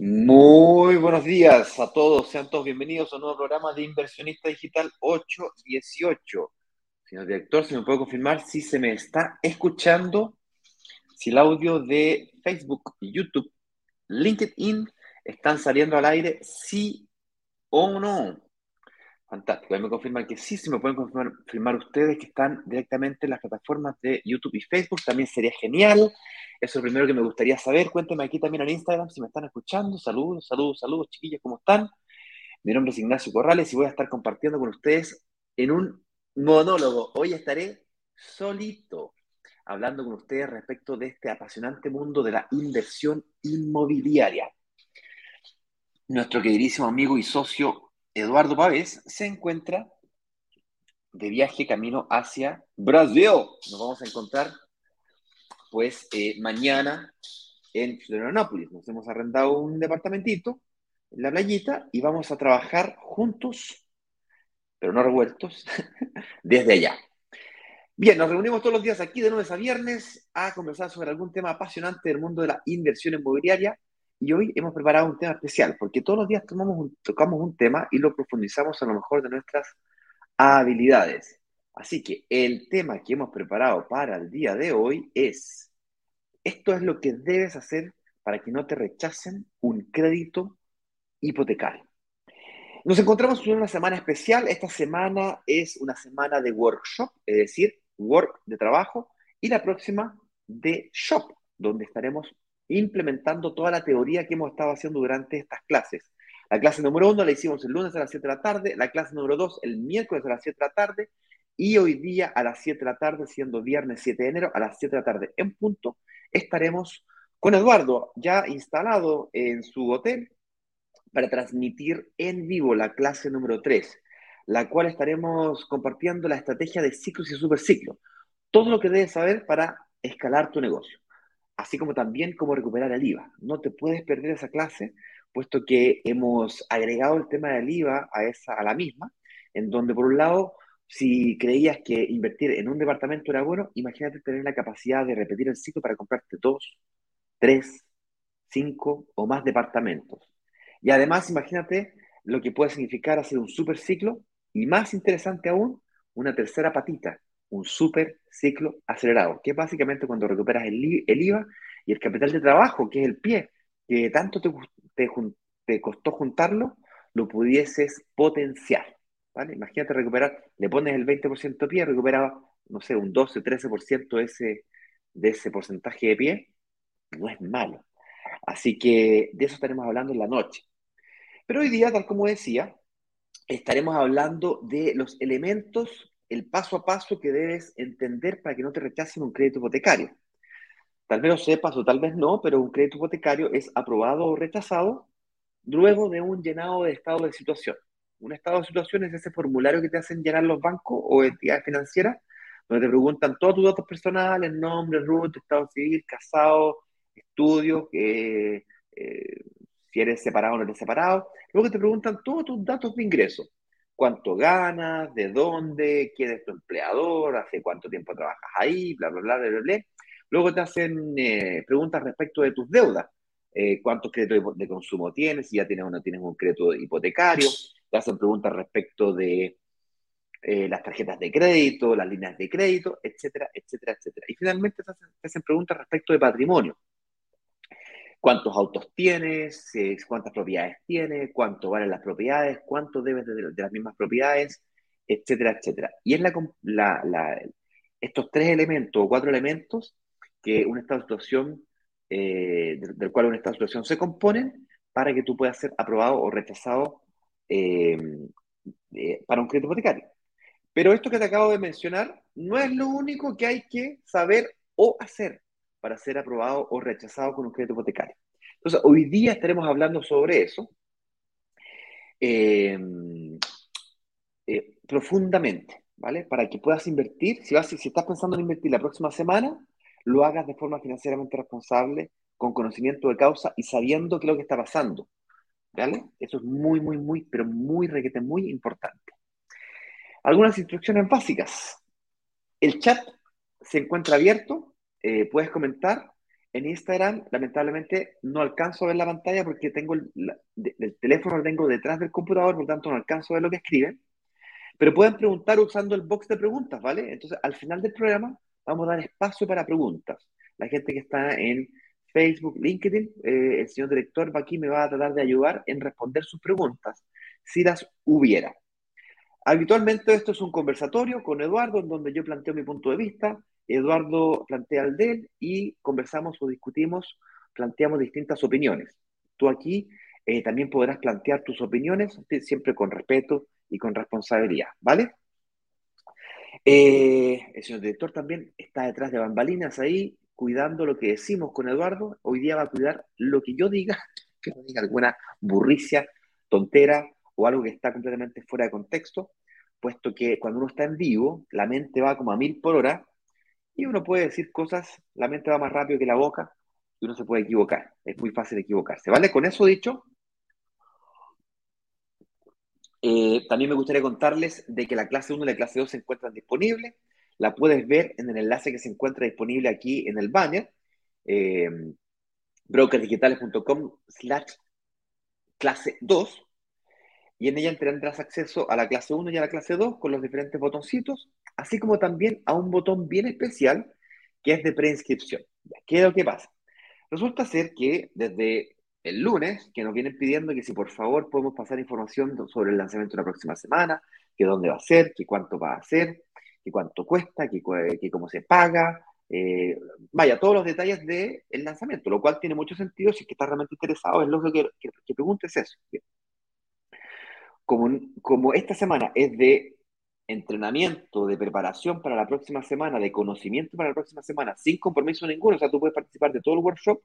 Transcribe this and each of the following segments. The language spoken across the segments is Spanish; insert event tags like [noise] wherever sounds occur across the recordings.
Muy buenos días a todos, sean todos bienvenidos a un nuevo programa de Inversionista Digital 818. Señor director, ¿se me puede confirmar si se me está escuchando? Si el audio de Facebook, YouTube, LinkedIn están saliendo al aire, sí o no. Fantástico, ahí me confirman que sí, si me pueden confirmar, ustedes que están directamente en las plataformas de YouTube y Facebook, también sería genial. Eso es lo primero que me gustaría saber. Cuéntenme aquí también en Instagram si me están escuchando. Saludos, saludos, saludos, chiquillos, ¿cómo están? Mi nombre es Ignacio Corrales y voy a estar compartiendo con ustedes en un monólogo. Hoy estaré solito hablando con ustedes respecto de este apasionante mundo de la inversión inmobiliaria. Nuestro queridísimo amigo y socio Eduardo Pávez se encuentra de viaje camino hacia Brasil. Nos vamos a encontrar, pues, eh, mañana en Florianópolis. Nos hemos arrendado un departamentito en la playita y vamos a trabajar juntos, pero no revueltos, [laughs] desde allá. Bien, nos reunimos todos los días aquí de lunes a viernes a conversar sobre algún tema apasionante del mundo de la inversión inmobiliaria y hoy hemos preparado un tema especial, porque todos los días tomamos tocamos un tema y lo profundizamos a lo mejor de nuestras habilidades. Así que el tema que hemos preparado para el día de hoy es, esto es lo que debes hacer para que no te rechacen un crédito hipotecario. Nos encontramos en una semana especial. Esta semana es una semana de workshop, es decir, work de trabajo, y la próxima de shop, donde estaremos implementando toda la teoría que hemos estado haciendo durante estas clases. La clase número uno la hicimos el lunes a las 7 de la tarde, la clase número dos el miércoles a las 7 de la tarde y hoy día a las 7 de la tarde, siendo viernes 7 de enero, a las 7 de la tarde en punto, estaremos con Eduardo ya instalado en su hotel para transmitir en vivo la clase número 3, la cual estaremos compartiendo la estrategia de ciclos y superciclos. Todo lo que debes saber para escalar tu negocio así como también cómo recuperar el IVA. No te puedes perder esa clase, puesto que hemos agregado el tema del IVA a, esa, a la misma, en donde por un lado, si creías que invertir en un departamento era bueno, imagínate tener la capacidad de repetir el ciclo para comprarte dos, tres, cinco o más departamentos. Y además, imagínate lo que puede significar hacer un super ciclo y más interesante aún, una tercera patita, un super ciclo acelerado, que es básicamente cuando recuperas el, IVA y el capital de trabajo, que es el pie, que tanto te, costó juntarlo, lo pudieses potenciar. Imagínate recuperar, le pones el 20% de pie, recupera, no sé, un 12, 13% de ese, de ese porcentaje de pie, no es malo. Así que de eso estaremos hablando en la noche. Pero hoy día, tal como decía, estaremos hablando de los elementos el paso a paso que debes entender para que no te rechacen un crédito hipotecario. Tal vez lo sepas o tal vez no, pero un crédito hipotecario es aprobado o rechazado luego de un llenado de estado de situación. Un estado de situación es ese formulario que te hacen llenar los bancos o entidades financieras, donde te preguntan todos tus datos personales, nombre, RUT, estado civil, casado, estudios, eh, si eres separado o no eres separado. Luego te preguntan todos tus datos de ingreso cuánto ganas, de dónde, quién es tu empleador, hace cuánto tiempo trabajas ahí, bla, bla, bla, bla, bla. Luego te hacen eh, preguntas respecto de tus deudas. Eh, cuántos créditos de consumo tienes, si ya tienes o no tienes un crédito hipotecario. Te hacen preguntas respecto de eh, las tarjetas de crédito, las líneas de crédito, etcétera, etcétera, etcétera. Y finalmente te hacen preguntas respecto de patrimonio. Cuántos autos tienes, cuántas propiedades tienes, cuánto valen las propiedades, cuánto debes de, las mismas propiedades, etcétera, etcétera. Y es la, estos tres elementos o cuatro elementos que un estado situación, eh, del, cual un estado de situación se componen para que tú puedas ser aprobado o rechazado eh, eh, para un crédito hipotecario. Pero esto que te acabo de mencionar no es lo único que hay que saber o hacer para ser aprobado o rechazado con un crédito hipotecario. Entonces, hoy día estaremos hablando sobre eso eh, profundamente, ¿vale? Para que puedas invertir, si, vas, si estás pensando en invertir la próxima semana, lo hagas de forma financieramente responsable, con conocimiento de causa y sabiendo qué es lo que está pasando, ¿vale? Eso es muy, muy, muy, pero muy requete, muy importante. Algunas instrucciones básicas. El chat se encuentra abierto eh, puedes comentar En Instagram, lamentablemente, no alcanzo a ver la pantalla porque tengo el, teléfono lo tengo detrás del computador, por lo tanto no alcanzo a ver lo que escriben. Pero pueden preguntar usando el box de preguntas, ¿vale? Entonces, al final del programa, vamos a dar espacio para preguntas. La gente que está en Facebook, LinkedIn, eh, el señor director va aquí me va a tratar de ayudar en responder sus preguntas, si las hubiera. Habitualmente esto es un conversatorio con Eduardo en donde yo planteo mi punto de vista, Eduardo plantea el de él y conversamos o discutimos, planteamos distintas opiniones. Tú aquí eh, también podrás plantear tus opiniones siempre con respeto y con responsabilidad, ¿vale? Eh, el señor director también está detrás de bambalinas ahí, cuidando lo que decimos con Eduardo. Hoy día va a cuidar lo que yo diga, [laughs] que no diga alguna burricia, tontera o algo que está completamente fuera de contexto, puesto que cuando uno está en vivo, la mente va como a mil por hora y uno puede decir cosas, la mente va más rápido que la boca y uno se puede equivocar. Es muy fácil equivocarse, ¿vale? Con eso dicho, eh, también me gustaría contarles de que la clase 1 y la clase 2 se encuentran disponibles. La puedes ver en el enlace que se encuentra disponible aquí en el banner, eh, brokersdigitales.com slash clase 2, y en ella tendrás acceso a la clase 1 y a la clase 2 con los diferentes botoncitos, así como también a un botón bien especial que es de preinscripción. ¿Qué es lo que pasa? Resulta ser que desde el lunes, que nos vienen pidiendo que si por favor podemos pasar información sobre el lanzamiento de la próxima semana, que dónde va a ser, que cuánto va a ser, que cuánto cuesta, que, cómo se paga, eh, vaya, todos los detalles del lanzamiento, lo cual tiene mucho sentido si es que estás realmente interesado, es lo que, que, que preguntes eso. Como, como esta semana es de entrenamiento, de preparación para la próxima semana, de conocimiento para la próxima semana, sin compromiso ninguno, o sea, tú puedes participar de todo el workshop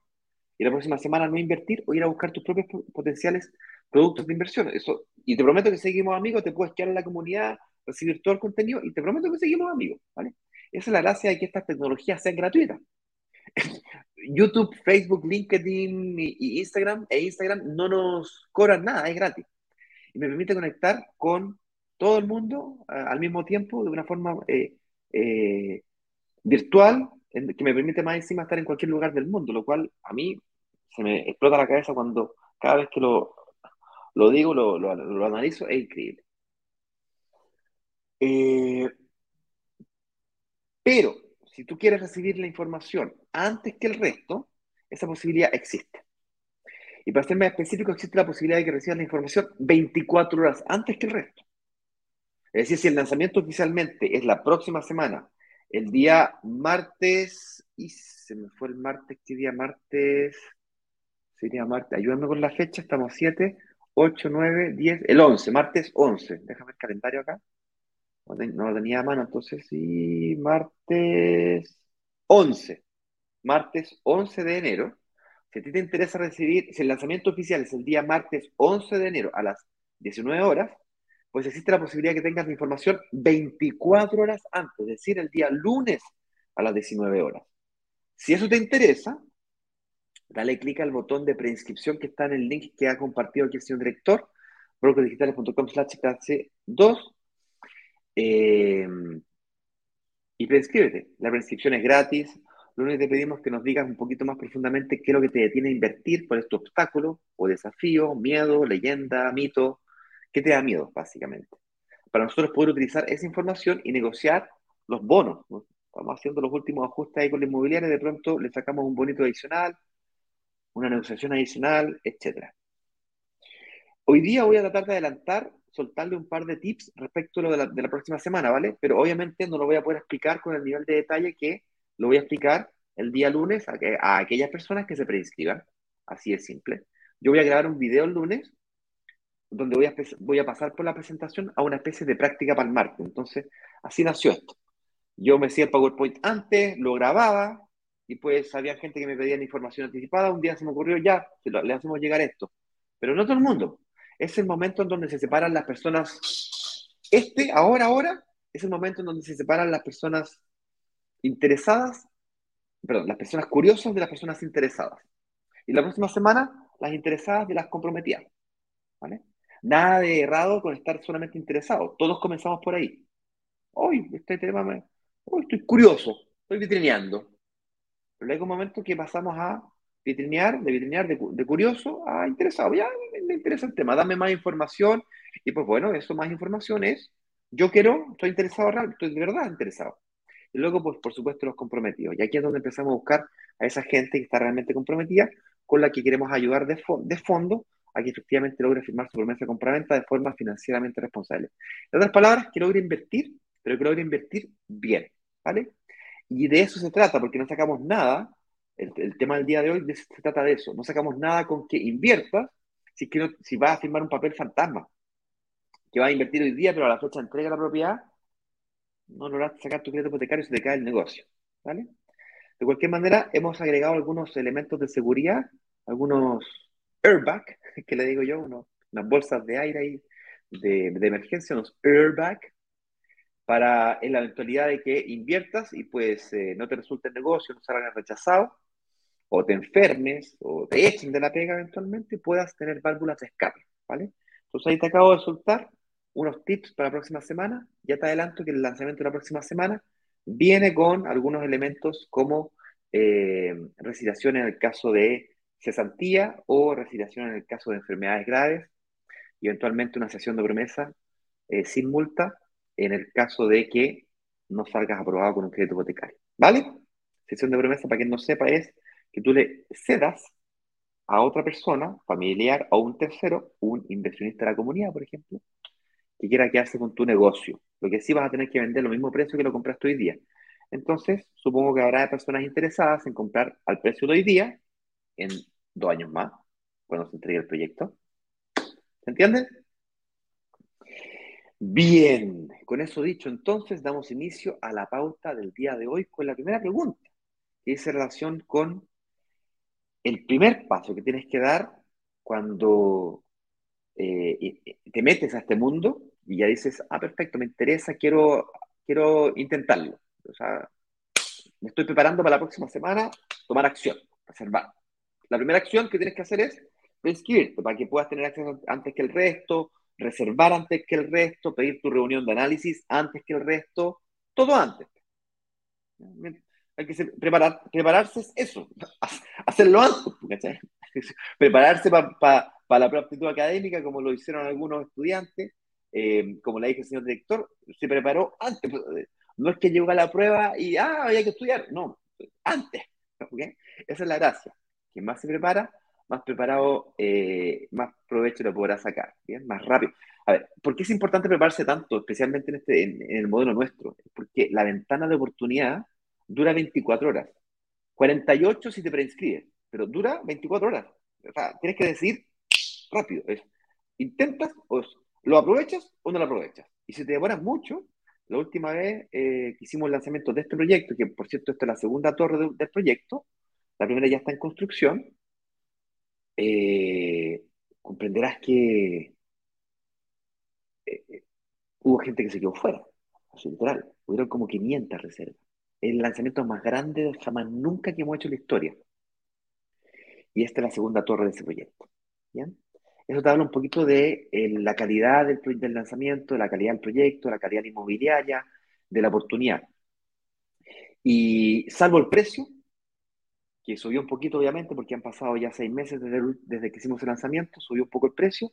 y la próxima semana no invertir o ir a buscar tus propios potenciales productos de inversión. Eso, y te prometo que seguimos amigos, te puedes quedar en la comunidad, recibir todo el contenido y te prometo que seguimos amigos, ¿vale? Esa es la gracia de que estas tecnologías sean gratuitas. [laughs] YouTube, Facebook, LinkedIn y, Instagram e Instagram no nos cobran nada, es gratis. Y me permite conectar con todo el mundo al mismo tiempo de una forma eh, eh, virtual que me permite más encima estar en cualquier lugar del mundo, lo cual a mí se me explota la cabeza cuando cada vez que lo, lo digo, lo, lo, analizo, es increíble. Eh, pero si tú quieres recibir la información antes que el resto, esa posibilidad existe. Y para ser más específico, existe la posibilidad de que recibas la información 24 horas antes que el resto. Es decir, si el lanzamiento oficialmente es la próxima semana el día martes, y se me fue el martes, ¿qué día martes? Sería martes, ayúdame con la fecha, estamos 7, 8, 9, 10, el 11, martes 11. Déjame el calendario acá. No, lo tenía a mano, entonces sí, martes 11. Martes 11 de enero. Si a ti te interesa recibir, si el lanzamiento oficial es el día martes 11 de enero a las 19 horas, pues existe la posibilidad que tengas la información 24 horas antes, es decir, el día lunes a las 19 horas. Si eso te interesa, dale clic al botón de preinscripción que está en el link que ha compartido aquí el señor director, brokerdigitales.com slash 2 eh, y preinscríbete. La preinscripción es gratis. Lo único que te pedimos es que nos digas un poquito más profundamente qué es lo que te detiene a invertir, cuál es tu obstáculo o desafío, miedo, leyenda, mito, ¿Qué te da miedo, básicamente? Para nosotros poder utilizar esa información y negociar los bonos. Estamos haciendo los últimos ajustes ahí con la inmobiliaria, de pronto le sacamos un bonito adicional, una negociación adicional, etc. Hoy día voy a tratar de adelantar, soltarle un par de tips respecto a lo de la, próxima semana, ¿vale? Pero obviamente no lo voy a poder explicar con el nivel de detalle que lo voy a explicar el día lunes a, a aquellas personas que se preinscriban. Así es simple. Yo voy a grabar un video el lunes donde voy a, voy a pasar por la presentación a una especie de práctica para el martes. Entonces, así nació esto. Yo me hacía el PowerPoint antes, lo grababa, y pues había gente que me pedía información anticipada. Un día se me ocurrió, ya, le hacemos llegar esto. Pero no todo el mundo. Es el momento en donde se separan las personas. Este, ahora, ahora, es el momento en donde se separan las personas interesadas, perdón, las personas curiosas de las personas interesadas. Y la próxima semana, las interesadas de las comprometidas. ¿Vale? Nada de errado con estar solamente interesado. Todos comenzamos por ahí. Hoy, este tema me... Hoy estoy curioso, estoy vitrineando. Pero luego un momento que pasamos a vitrinear, de vitrinear, de, curioso a interesado. Ya me, interesa el tema, dame más información. Y pues bueno, eso más información es, yo quiero, estoy interesado, estoy de verdad interesado. Y luego, pues por supuesto, los comprometidos. Y aquí es donde empezamos a buscar a esa gente que está realmente comprometida, con la que queremos ayudar de, de fondo a que efectivamente logre firmar su promesa de compraventa de forma financieramente responsable. En otras palabras, que logre invertir, pero que logre invertir bien, ¿vale? Y de eso se trata, porque no sacamos nada, el, tema del día de hoy se trata de eso, no sacamos nada con que inviertas si, que si vas a firmar un papel fantasma, que vas a invertir hoy día, pero a la fecha de entrega de la propiedad, no logras sacar tu crédito hipotecario y se te cae el negocio, ¿vale? De cualquier manera, hemos agregado algunos elementos de seguridad, algunos airbag, [laughs] que le digo yo, unas bolsas de aire de, de emergencia, unos airbag, para en la eventualidad de que inviertas y pues eh, no te resulte el negocio, no salgas rechazado, o te enfermes, o te echen de la pega eventualmente, puedas tener válvulas de escape, ¿vale? Entonces ahí te acabo de soltar unos tips para la próxima semana. Ya te adelanto que el lanzamiento de la próxima semana viene con algunos elementos como eh, en el caso de cesantía o resiliación en el caso de enfermedades graves y eventualmente una sesión de promesa eh, sin multa en el caso de que no salgas aprobado con un crédito hipotecario. ¿Vale? Sesión de promesa, para quien no sepa, es que tú le cedas a otra persona, familiar o un tercero, un inversionista de la comunidad, por ejemplo, que quiera quedarse con tu negocio. Lo que sí vas a tener que vender lo mismo precio que lo compraste hoy día. Entonces, supongo que habrá personas interesadas en comprar al precio de hoy día en dos años más, cuando se entregue el proyecto. ¿Se entiende? Bien, con eso dicho, entonces damos inicio a la pauta del día de hoy con la primera pregunta, que dice relación con el primer paso que tienes que dar cuando eh, te metes a este mundo y ya dices, ah, perfecto, me interesa, quiero, quiero intentarlo. O sea, me estoy preparando para la próxima semana, tomar acción, reservar. La primera acción que tienes que hacer es inscribirte para que puedas tener acceso antes que el resto, reservar antes que el resto, pedir tu reunión de análisis antes que el resto, todo antes. Hay que preparar, prepararse es eso, hacerlo antes, [laughs] prepararse para la aptitud académica, como lo hicieron algunos estudiantes, eh, como le dije el señor director, se preparó antes. No es que llegó a la prueba y, ah, había que estudiar, no, antes. Esa es la gracia. Quien más se prepara, más preparado, eh, más provecho lo podrá sacar, ¿bien? Más rápido. A ver, ¿por qué es importante prepararse tanto, especialmente en, este, en, el modelo nuestro? Porque la ventana de oportunidad dura 24 horas. 48 si te preinscribes, pero dura 24 horas. O sea, tienes que decir rápido. Intentas, o lo aprovechas o no lo aprovechas. Y si te demoras mucho, la última vez eh, que hicimos el lanzamiento de este proyecto, que por cierto esta es la segunda torre del proyecto, la primera ya está en construcción, eh, comprenderás que eh, hubo gente que se quedó fuera, así literal, hubieron como 500 reservas. El lanzamiento más grande jamás nunca que hemos hecho en la historia. Y esta es la segunda torre de ese proyecto. ¿bien? Eso te habla un poquito de eh, la calidad del, del lanzamiento, de la calidad del proyecto, la calidad inmobiliaria, de la oportunidad. Y salvo el precio, que subió un poquito obviamente porque han pasado ya seis meses desde, que hicimos el lanzamiento, subió un poco el precio,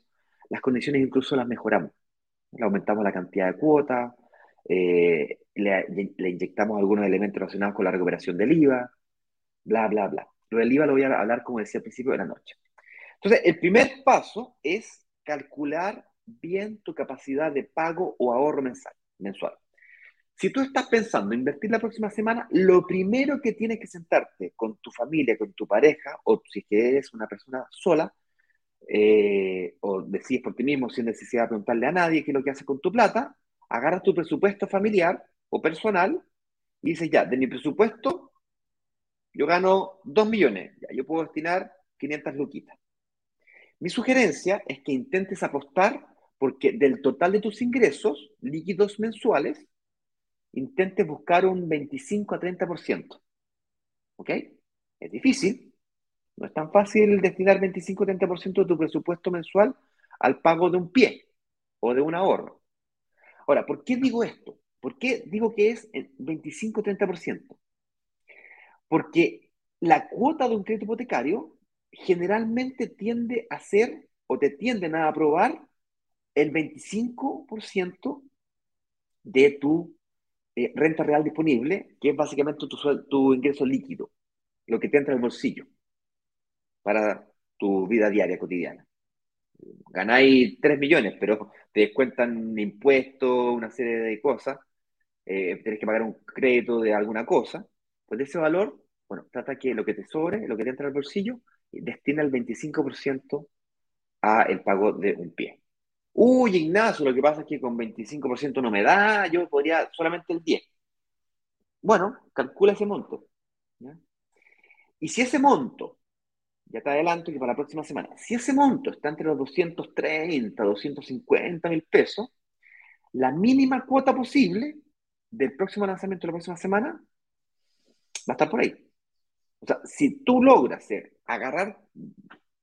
las condiciones incluso las mejoramos. Aumentamos la cantidad de cuotas, eh, le, inyectamos algunos elementos relacionados con la recuperación del IVA, bla, bla, bla. Lo del IVA lo voy a hablar, como decía al principio de la noche. Entonces, el primer paso es calcular bien tu capacidad de pago o ahorro mensual. Si tú estás pensando invertir la próxima semana, lo primero que tienes que sentarte con tu familia, con tu pareja, o si eres una persona sola, eh, o decides por ti mismo sin necesidad de preguntarle a nadie qué es lo que haces con tu plata, agarras tu presupuesto familiar o personal y dices, ya, de mi presupuesto, yo gano 2 millones, ya, yo puedo destinar 500 luquitas. Mi sugerencia es que intentes apostar porque del total de tus ingresos líquidos mensuales, intentes buscar un 25 a 30%. ¿Ok? Es difícil. No es tan fácil destinar 25 a 30% de tu presupuesto mensual al pago de un pie o de un ahorro. Ahora, ¿por qué digo esto? ¿Por qué digo que es 25 30%? Porque la cuota de un crédito hipotecario generalmente tiende a ser o te tienden a aprobar el 25% de tu eh, renta real disponible, que es básicamente tu, tu ingreso líquido, lo que te entra el bolsillo para tu vida diaria, cotidiana. Ganáis 3 millones, pero te descuentan impuestos, una serie de cosas, eh, tienes que pagar un crédito de alguna cosa, pues de ese valor, bueno, trata que lo que te sobre, lo que te entra al bolsillo, destina el 25% a el pago de un pie. Uy, Ignacio, lo que pasa es que con 25% no me da, yo podría solamente el 10. Bueno, calcula ese monto. Y si ese monto, ya te adelanto que para la próxima semana, si ese monto está entre los 230, 250 mil pesos, la mínima cuota posible del próximo lanzamiento de la próxima semana va a estar por ahí. O sea, si tú logras agarrar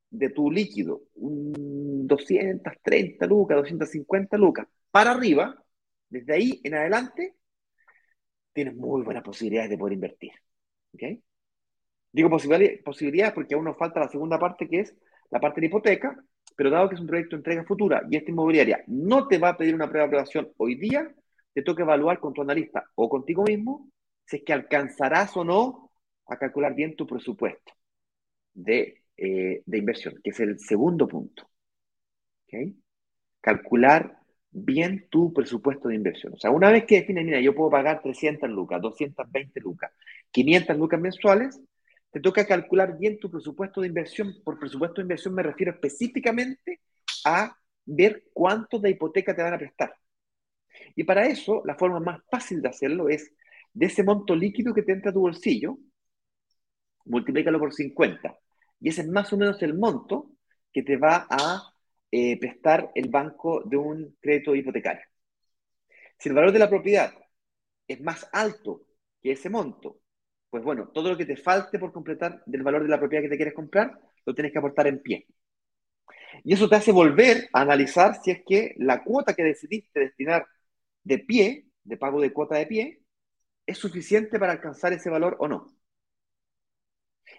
de tu líquido un 230 lucas, 250 lucas para arriba, desde ahí en adelante, tienes muy buenas posibilidades de poder invertir. ¿okay? Digo posibilidades porque aún nos falta la segunda parte que es la parte de hipoteca, pero dado que es un proyecto de entrega futura y esta inmobiliaria no te va a pedir una prueba de aprobación hoy día, te toca evaluar con tu analista o contigo mismo si es que alcanzarás o no a calcular bien tu presupuesto de, eh, inversión, que es el segundo punto. Calcular bien tu presupuesto de inversión. O sea, una vez que defines, mira, yo puedo pagar 300 lucas, 220 lucas, 500 lucas mensuales, te toca calcular bien tu presupuesto de inversión. Por presupuesto de inversión me refiero específicamente a ver cuánto de hipoteca te van a prestar. Y para eso, la forma más fácil de hacerlo es de ese monto líquido que te entra a tu bolsillo, multiplícalo por 50. Y ese es más o menos el monto que te va a eh, prestar el banco de un crédito hipotecario. Si el valor de la propiedad es más alto que ese monto, pues bueno, todo lo que te falte por completar del valor de la propiedad que te quieres comprar, lo tienes que aportar en pie. Y eso te hace volver a analizar si es que la cuota que decidiste destinar de pie, de pago de cuota de pie, es suficiente para alcanzar ese valor o no.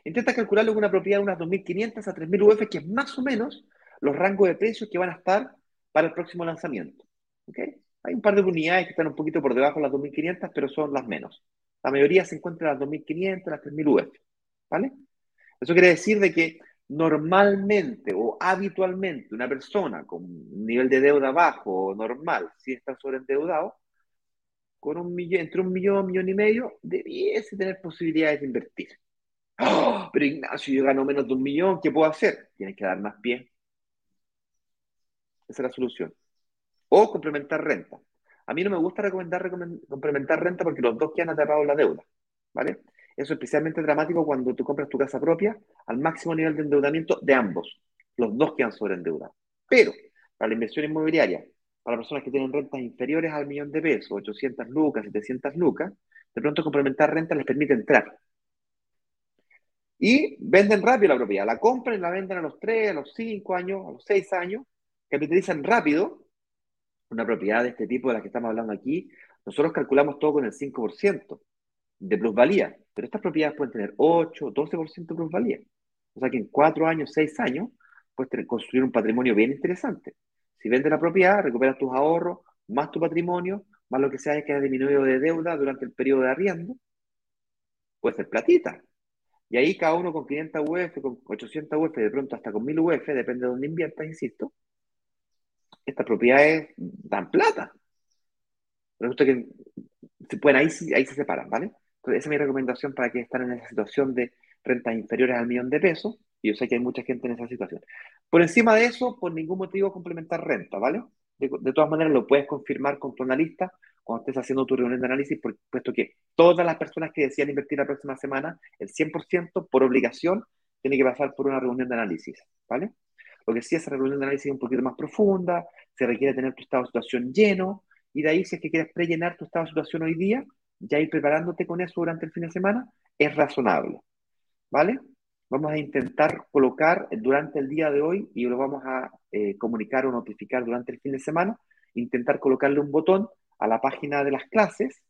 Intenta calcularlo con una propiedad de unas 2.500 a 3.000 UF, que es más o menos los rangos de precios que van a estar para el próximo lanzamiento. Hay un par de unidades que están un poquito por debajo de las 2.500, pero son las menos. La mayoría se encuentra en las 2.500, las 3.000 UF. ¿Vale? Eso quiere decir de que normalmente o habitualmente una persona con un nivel de deuda bajo o normal, si está sobreendeudado, con un millón, entre un millón, millón y medio, debiese tener posibilidades de invertir. ¡Oh! pero Ignacio, yo gano menos de un millón, ¿qué puedo hacer? Tienes que dar más pie. Esa es la solución. O complementar renta. A mí no me gusta recomendar complementar renta porque los dos quedan atrapados en la deuda. ¿Vale? Eso es especialmente dramático cuando tú compras tu casa propia al máximo nivel de endeudamiento de ambos. Los dos quedan sobreendeudados. Pero para la inversión inmobiliaria, para personas que tienen rentas inferiores al millón de pesos, 800 lucas, 700 lucas, de pronto complementar renta les permite entrar. Y venden rápido la propiedad. La compran y la venden a los 3, a los 5 años, a los 6 años. Capitalizan rápido una propiedad de este tipo de la que estamos hablando aquí. Nosotros calculamos todo con el 5% de plusvalía, pero estas propiedades pueden tener 8, 12% de plusvalía. O sea que en 4 años, 6 años, puedes construir un patrimonio bien interesante. Si vendes la propiedad, recuperas tus ahorros, más tu patrimonio, más lo que sea que haya disminuido de deuda durante el periodo de arriendo, puede ser platita. Y ahí cada uno con 500 UF, con 800 UF, de pronto hasta con 1000 UF, depende de dónde inviertas, insisto, estas propiedades dan plata. Resulta que se pueden, ahí, ahí se separan, ¿vale? esa es mi recomendación para que estén en esa situación de rentas inferiores al millón de pesos. Y yo sé que hay mucha gente en esa situación. Por encima de eso, por ningún motivo complementar renta, ¿vale? De, todas maneras, lo puedes confirmar con tu analista cuando estés haciendo tu reunión de análisis, puesto que todas las personas que decían invertir la próxima semana, el 100% por obligación, tiene que pasar por una reunión de análisis, ¿vale? Lo que sí, esa reunión de análisis es un poquito más profunda, se requiere tener tu estado de situación lleno, y de ahí, si es que quieres prellenar tu estado de situación hoy día, ya ir preparándote con eso durante el fin de semana, es razonable. ¿Vale? Vamos a intentar colocar durante el día de hoy y lo vamos a eh, comunicar o notificar durante el fin de semana, intentar colocarle un botón a la página de las clases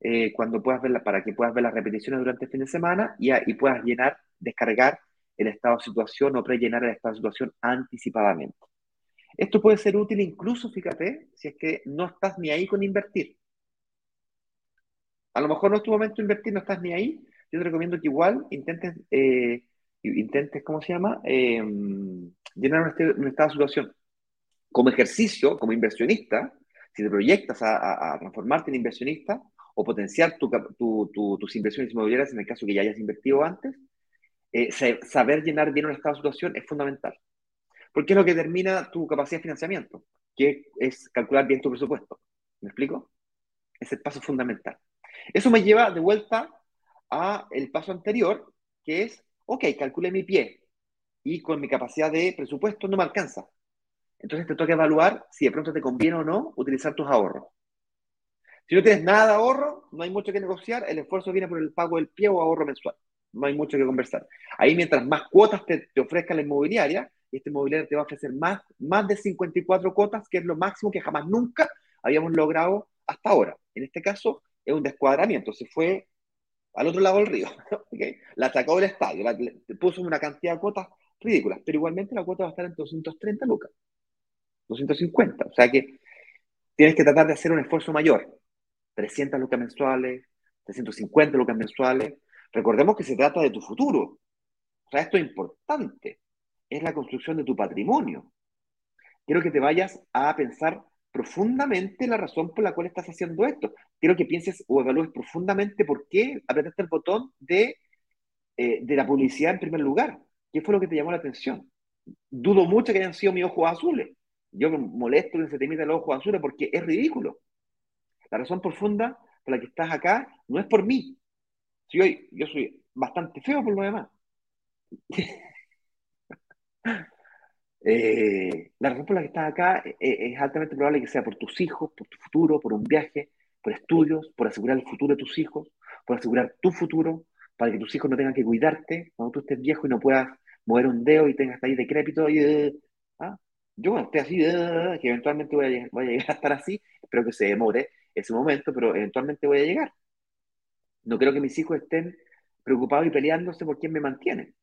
eh, cuando puedas ver para que puedas ver las repeticiones durante el fin de semana y, y puedas llenar, descargar el estado de situación o prellenar el estado de situación anticipadamente. Esto puede ser útil incluso, fíjate, si es que no estás ni ahí con invertir. A lo mejor no es tu momento de invertir, no estás ni ahí. Yo te recomiendo que igual intentes, eh, intentes ¿cómo se llama? Eh, llenar un, estado de situación. Como ejercicio, como inversionista, si te proyectas a, transformarte en inversionista o potenciar tus inversiones inmobiliarias en el caso que ya hayas invertido antes, eh, saber llenar bien un estado de situación es fundamental. Porque es lo que determina tu capacidad de financiamiento, que es calcular bien tu presupuesto. ¿Me explico? Es el paso fundamental. Eso me lleva de vuelta a el paso anterior, que es, ok, calculé mi pie y con mi capacidad de presupuesto no me alcanza. Entonces te toca evaluar si de pronto te conviene o no utilizar tus ahorros. Si no tienes nada de ahorro, no hay mucho que negociar, el esfuerzo viene por el pago del pie o ahorro mensual. No hay mucho que conversar. Ahí mientras más cuotas te, te ofrezca la inmobiliaria, este inmobiliario te va a ofrecer más, más de 54 cuotas, que es lo máximo que jamás nunca habíamos logrado hasta ahora. En este caso, es un descuadramiento, se fue al otro lado del río, [laughs] la sacó del estadio, la, puso una cantidad de cuotas ridículas, pero igualmente la cuota va a estar en 230 lucas, 250, o sea que tienes que tratar de hacer un esfuerzo mayor, 300 lucas mensuales, 350 lucas mensuales, recordemos que se trata de tu futuro, o sea, esto es importante, es la construcción de tu patrimonio. Quiero que te vayas a pensar profundamente la razón por la cual estás haciendo esto. Quiero que pienses o evalúes profundamente por qué apretaste el botón de, eh, de la publicidad en primer lugar. ¿Qué fue lo que te llamó la atención? Dudo mucho que hayan sido mis ojos azules. Yo me molesto que se te imiten los ojos azules porque es ridículo. La razón profunda por la que estás acá no es por mí. Yo, yo soy bastante feo por lo demás. Eh, la razón por la que estás acá eh, eh, es altamente probable que sea por tus hijos, por tu futuro, por un viaje, por estudios, por asegurar el futuro de tus hijos, por asegurar tu futuro, para que tus hijos no tengan que cuidarte cuando tú estés viejo y no puedas mover un dedo y tengas ahí decrépito. Y, ¿ah? Yo cuando esté así, que eventualmente voy a, voy a llegar a estar así, espero que se demore ese momento, pero eventualmente voy a llegar. No creo que mis hijos estén preocupados y peleándose por quién me mantiene.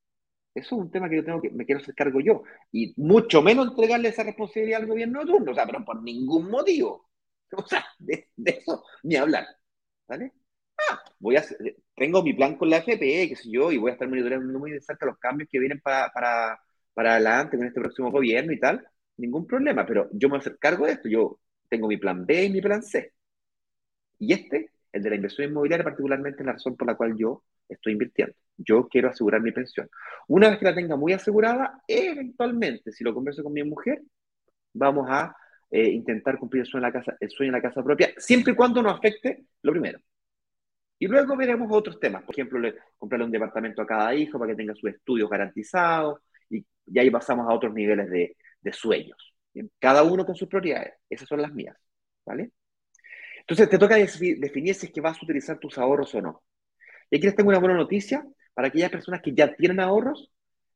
Eso es un tema que yo tengo que, me quiero hacer cargo yo. Y mucho menos entregarle esa responsabilidad al gobierno de turno, o sea, pero por ningún motivo. [laughs] O sea, de, eso ni hablar. ¿Vale? Ah, voy a tengo mi plan con la FP, qué sé yo, y voy a estar monitoreando muy de cerca los cambios que vienen para, para, para adelante con este próximo gobierno y tal. Ningún problema, pero yo me voy a hacer cargo de esto. Yo tengo mi plan B y mi plan C. Y este, el de la inversión inmobiliaria, particularmente, la razón por la cual yo estoy invirtiendo. Yo quiero asegurar mi pensión. Una vez que la tenga muy asegurada, eventualmente, si lo converso con mi mujer, vamos a eh, intentar cumplir el sueño, en la casa, el sueño en la casa propia, siempre y cuando no afecte lo primero. Y luego veremos otros temas. Por ejemplo, comprarle un departamento a cada hijo para que tenga sus estudios garantizados. Y, y ahí pasamos a otros niveles de, de sueños. Cada uno con sus prioridades. Esas son las mías. ¿Vale? Entonces te toca definir si es que vas a utilizar tus ahorros o no. Y aquí les tengo una buena noticia para aquellas personas que ya tienen ahorros.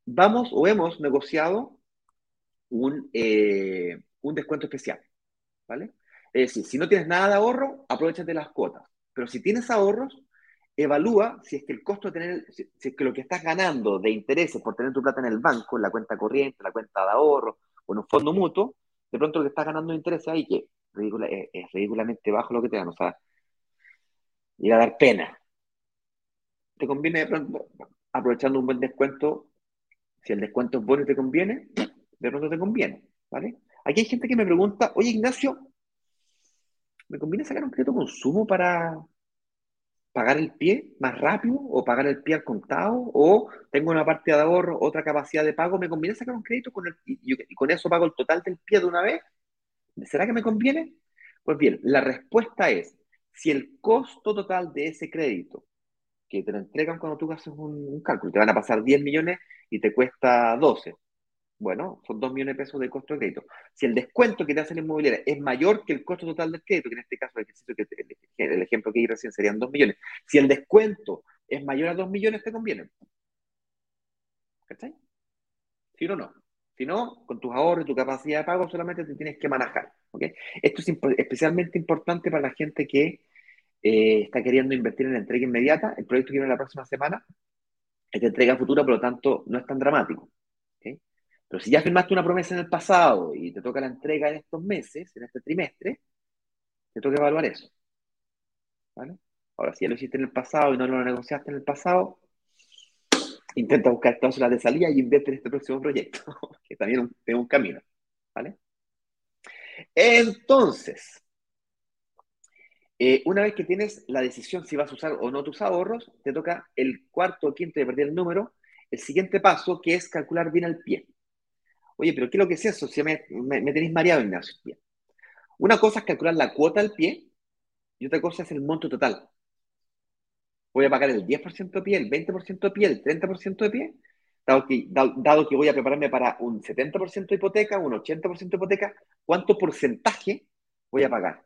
Vamos o hemos negociado un, eh, un descuento especial. ¿Vale? Es decir, si no tienes nada de ahorro, aprovechate las cuotas. Pero si tienes ahorros, evalúa si es que el costo de tener, si, es que lo que estás ganando de intereses por tener tu plata en el banco, en la cuenta corriente, en la cuenta de ahorro o en un fondo mutuo, de pronto lo que estás ganando de intereses ahí que es, es, ridículamente bajo lo que te dan. O sea, ir a dar pena te conviene de pronto, aprovechando un buen descuento, si el descuento es bueno y te conviene, de pronto te conviene, ¿vale? Aquí hay gente que me pregunta, oye Ignacio, ¿me conviene sacar un crédito consumo para pagar el pie más rápido o pagar el pie al contado o tengo una parte de ahorro, otra capacidad de pago, ¿me conviene sacar un crédito con el, y, con eso pago el total del pie de una vez? ¿Será que me conviene? Pues bien, la respuesta es, si el costo total de ese crédito que te lo entregan cuando tú haces un, cálculo. Te van a pasar 10 millones y te cuesta 12. Bueno, son 2 millones de pesos de costo de crédito. Si el descuento que te hace la inmobiliaria es mayor que el costo total del crédito, que en este caso el, el ejemplo que di recién serían 2 millones, si el descuento es mayor a 2 millones, te conviene. ¿Cachai? Si no, no. Si no, con tus ahorros y tu capacidad de pago solamente te tienes que manejar. ¿okay? Esto es especialmente importante para la gente que eh, está queriendo invertir en la entrega inmediata, el proyecto que viene la próxima semana es de entrega futura, por lo tanto no es tan dramático. Pero si ya firmaste una promesa en el pasado y te toca la entrega en estos meses, en este trimestre, te toca evaluar eso. ¿Vale? Ahora, si ya lo hiciste en el pasado y no lo negociaste en el pasado, intenta buscar cláusulas de salida y invierte en este próximo proyecto, [laughs] que también es un camino. ¿Vale? Entonces, eh, una vez que tienes la decisión si vas a usar o no tus ahorros, te toca el cuarto o quinto de perder el número, el siguiente paso, que es calcular bien al pie. Oye, pero ¿qué es lo que es eso? Si me, me, tenéis mareado, Ignacio. Una cosa es calcular la cuota al pie y otra cosa es el monto total. Voy a pagar el 10% de pie, el 20% de pie, el 30% de pie, dado que, dado que voy a prepararme para un 70% de hipoteca, un 80% de hipoteca, ¿cuánto porcentaje voy a pagar?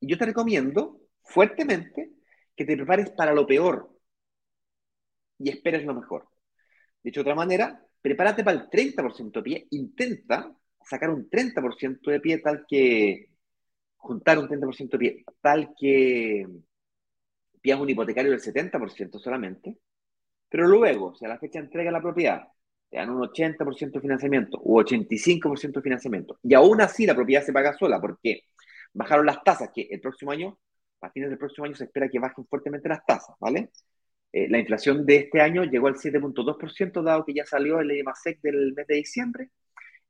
Y yo te recomiendo fuertemente que te prepares para lo peor y esperes lo mejor. Dicho de otra manera, prepárate para el 30% de pie, intenta sacar un 30% de pie tal que, juntar un 30% de pie, tal que pidas un hipotecario del 70% solamente, pero luego, si a la fecha de entrega la propiedad te dan un 80% de financiamiento u 85% de financiamiento, y aún así la propiedad se paga sola porque bajaron las tasas, que el próximo año, a fines del próximo año se espera que bajen fuertemente las tasas, ¿vale? Eh, la inflación de este año llegó al 7.2%, dado que ya salió el EMASEC del mes de diciembre,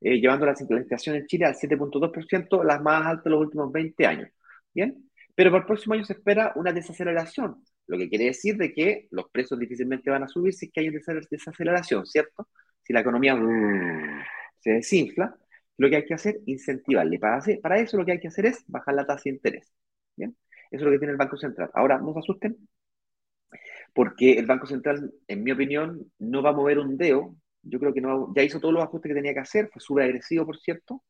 eh, llevando la inflación en Chile al 7.2%, las más altas de los últimos 20 años. ¿Bien? Pero para el próximo año se espera una desaceleración, lo que quiere decir de que los precios difícilmente van a subir si es que hay una desaceleración, ¿cierto? Si la economía se desinfla, lo que hay que hacer, incentivarle. Para, hacer, para eso lo que hay que hacer es bajar la tasa de interés. ¿Bien? Eso es lo que tiene el Banco Central. Ahora, no se asusten, porque el Banco Central, en mi opinión, no va a mover un dedo. Yo creo que no, ya hizo todos los ajustes que tenía que hacer, fue súper agresivo, por cierto,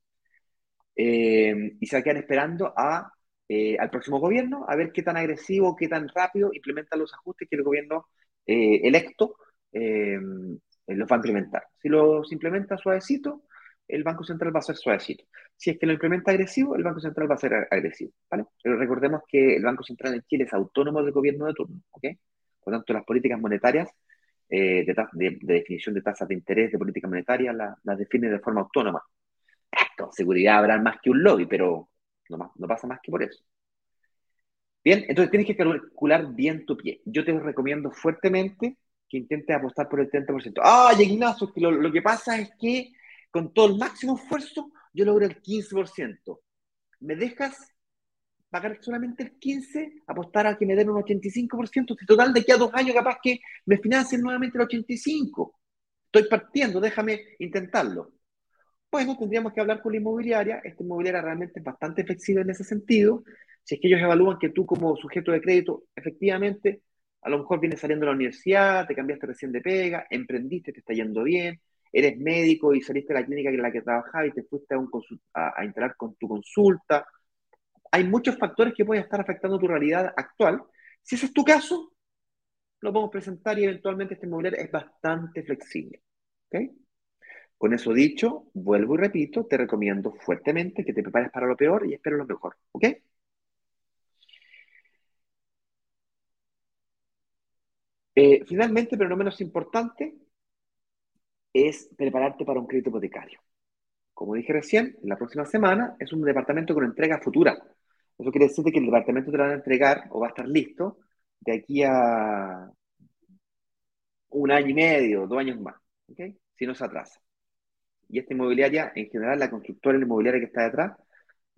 eh, y se quedar esperando a, eh, al próximo gobierno a ver qué tan agresivo, qué tan rápido implementa los ajustes que el gobierno eh, electo los va a implementar. Si los implementa suavecito, el Banco Central va a ser suavecito. Si es que lo implementa agresivo, el Banco Central va a ser agresivo. ¿vale? Pero recordemos que el Banco Central en Chile es autónomo del gobierno de turno. ¿ok? Por lo tanto, las políticas monetarias eh, de, definición de tasas de interés de política monetaria las define de forma autónoma. Con seguridad habrá más que un lobby, pero no, pasa más que por eso. Bien, entonces tienes que calcular bien tu pie. Yo te recomiendo fuertemente que intentes apostar por el 30%. ¡Ay, Ignacio! Lo, que pasa es que con todo el máximo esfuerzo yo logro el 15%. ¿Me dejas pagar solamente el 15%, apostar a que me den un 85%, si total de aquí a dos años capaz que me financien nuevamente el 85%. Estoy partiendo, déjame intentarlo. Bueno, tendríamos que hablar con la inmobiliaria. Esta inmobiliaria realmente es bastante flexible en ese sentido. Si es que ellos evalúan que tú como sujeto de crédito, efectivamente, a lo mejor vienes saliendo de la universidad, te cambiaste recién de pega, emprendiste, te está yendo bien, eres médico y saliste de la clínica en la que trabajaba y te fuiste a, un a, a con tu consulta, hay muchos factores que pueden estar afectando tu realidad actual. Si ese es tu caso, lo podemos presentar y eventualmente este inmobiliario es bastante flexible. Con eso dicho, vuelvo y repito, te recomiendo fuertemente que te prepares para lo peor y espero lo mejor. ¿Ok? Eh, finalmente, pero no menos importante, es prepararte para un crédito hipotecario. Como dije recién, la próxima semana es un departamento con entrega futura. Eso quiere decir que el departamento te lo van a entregar o va a estar listo de aquí a un año y medio, dos años más, ¿okay? si no se atrasa. Y esta inmobiliaria, en general, la constructora y la inmobiliaria que está detrás,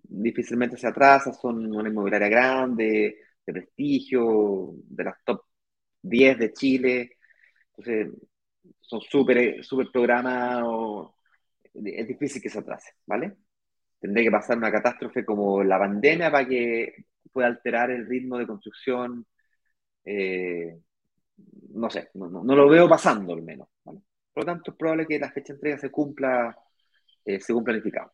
difícilmente se atrasa, son una inmobiliaria grande, de prestigio, de las top 10 de Chile, entonces son súper super programados, es difícil que se atrase, ¿vale? Tendría que pasar una catástrofe como la pandemia para que pueda alterar el ritmo de construcción. Eh, no sé, no, lo veo pasando al menos. Por lo tanto, es probable que la fecha de entrega se cumpla eh, según planificado.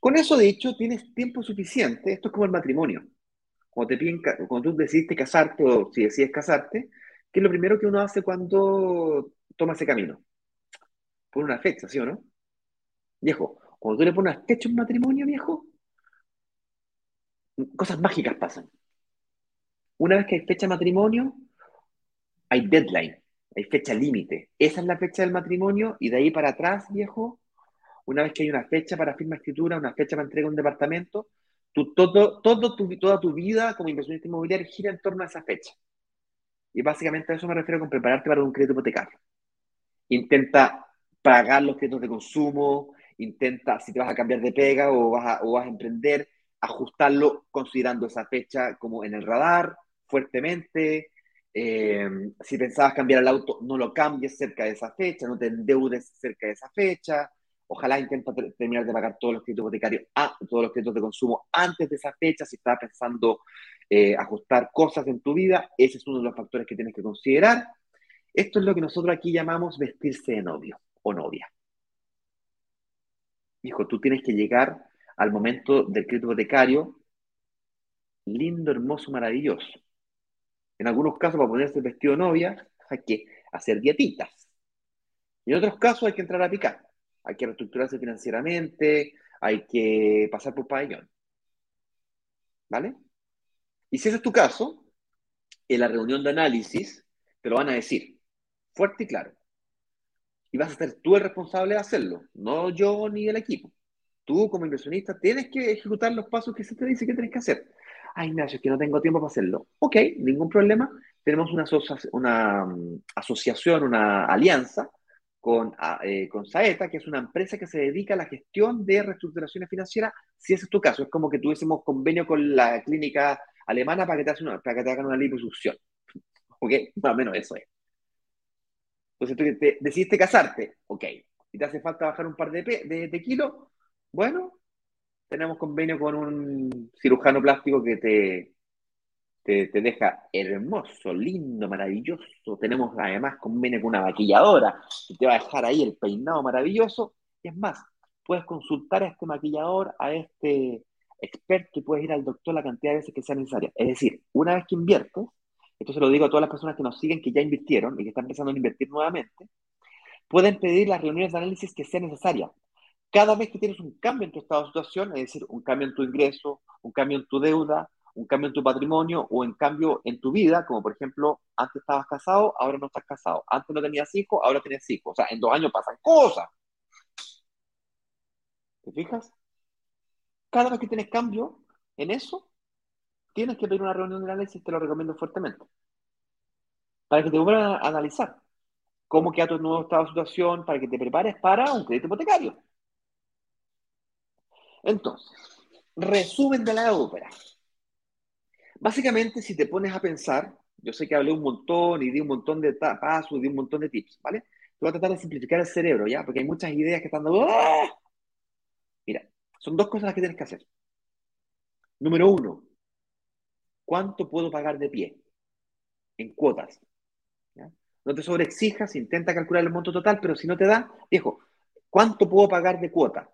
Con eso dicho, tienes tiempo suficiente. Esto es como el matrimonio. Cuando, tú decidiste casarte o si decides casarte, ¿qué es lo primero que uno hace cuando toma ese camino? Por una fecha, ¿sí o no? Viejo, cuando tú le pones fecha un matrimonio, viejo, cosas mágicas pasan. Una vez que hay fecha de matrimonio, hay deadline, hay fecha límite. Esa es la fecha del matrimonio y de ahí para atrás, viejo, una vez que hay una fecha para firma escritura, una fecha para entrega de un departamento, todo, todo tu, toda tu vida como inversionista inmobiliario gira en torno a esa fecha. Y básicamente a eso me refiero con prepararte para un crédito hipotecario. Intenta pagar los créditos de consumo, intenta, si te vas a cambiar de pega o vas a, o vas a emprender, ajustarlo considerando esa fecha como en el radar fuertemente. Eh, si pensabas cambiar el auto, no lo cambies cerca de esa fecha, no te endeudes cerca de esa fecha. Ojalá intenta terminar de pagar todos los créditos hipotecarios, ah, todos los créditos de consumo antes de esa fecha. Si estás pensando eh, ajustar cosas en tu vida, ese es uno de los factores que tienes que considerar. Esto es lo que nosotros aquí llamamos vestirse de novio o novia. Hijo, tú tienes que llegar al momento del crédito hipotecario lindo, hermoso, maravilloso. En algunos casos, para ponerse el vestido de novia, hay que hacer dietitas. Y en otros casos hay que entrar a picar. Hay que reestructurarse financieramente, hay que pasar por pabellón. ¿Vale? Y si ese es tu caso, en la reunión de análisis te lo van a decir, fuerte y claro. Y vas a ser tú el responsable de hacerlo, no yo ni el equipo. Tú como inversionista tienes que ejecutar los pasos que se te dice que tienes que hacer. Ay, Ignacio, es que no tengo tiempo para hacerlo. Ok, ningún problema. Tenemos una, una mm, asociación, una alianza con, ah, eh, con Saeta, que es una empresa que se dedica a la gestión de reestructuraciones financieras, si ese es tu caso. Es como que tuviésemos convenio con la clínica alemana para que te, una, para que te hagan una liposucción. ¿Ok? Más o menos eso es. Entonces tú te, decidiste casarte, ok. Y te hace falta bajar un par de, de, de kilos, bueno, tenemos convenio con un cirujano plástico que te, te, deja hermoso, lindo, maravilloso. Tenemos además convenio con una maquilladora que te va a dejar ahí el peinado maravilloso. Y es más, puedes consultar a este maquillador, a este experto y puedes ir al doctor la cantidad de veces que sea necesaria. Es decir, una vez que inviertes, esto se lo digo a todas las personas que nos siguen, que ya invirtieron y que están empezando a invertir nuevamente, pueden pedir las reuniones de análisis que sean necesarias cada vez que tienes un cambio en tu estado de situación, es decir, un cambio en tu ingreso, un cambio en tu deuda, un cambio en tu patrimonio o en cambio en tu vida, como por ejemplo, antes estabas casado, ahora no estás casado, antes no tenías hijos, ahora tienes hijos, o sea, en dos años pasan cosas. ¿Te fijas? Cada vez que tienes cambio en eso, tienes que pedir una reunión de análisis, te lo recomiendo fuertemente, para que te vuelvan a analizar cómo queda tu nuevo estado de situación, para que te prepares para un crédito hipotecario. Entonces, resumen de la ópera. Básicamente, si te pones a pensar, yo sé que hablé un montón y di un montón de pasos, di un montón de tips, ¿vale? Te voy a tratar de simplificar el cerebro, ¿ya? Porque hay muchas ideas que están dando... ¡ah! Mira, son dos cosas las que tienes que hacer. Número uno, ¿cuánto puedo pagar de pie? En cuotas. No te sobreexijas, intenta calcular el monto total, pero si no te da, viejo, ¿cuánto puedo pagar de cuota?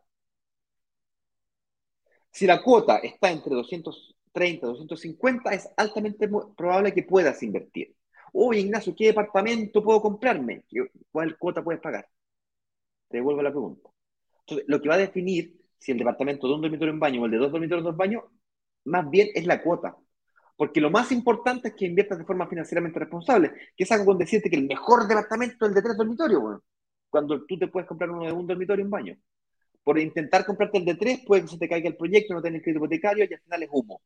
Si la cuota está entre 230 y 250, es altamente probable que puedas invertir. Oye, Ignacio, ¿qué departamento puedo comprarme? ¿Cuál cuota puedes pagar? Te devuelvo la pregunta. Entonces, lo que va a definir si el departamento de un dormitorio en baño o el de dos dormitorios en dos baños, más bien es la cuota. Porque lo más importante es que inviertas de forma financieramente responsable, que es algo con decirte que el mejor departamento es el de tres dormitorios, bueno, cuando tú te puedes comprar uno de un dormitorio en baño por intentar comprarte el de tres, puede que se te caiga el proyecto, no tenés crédito hipotecario y al final es humo.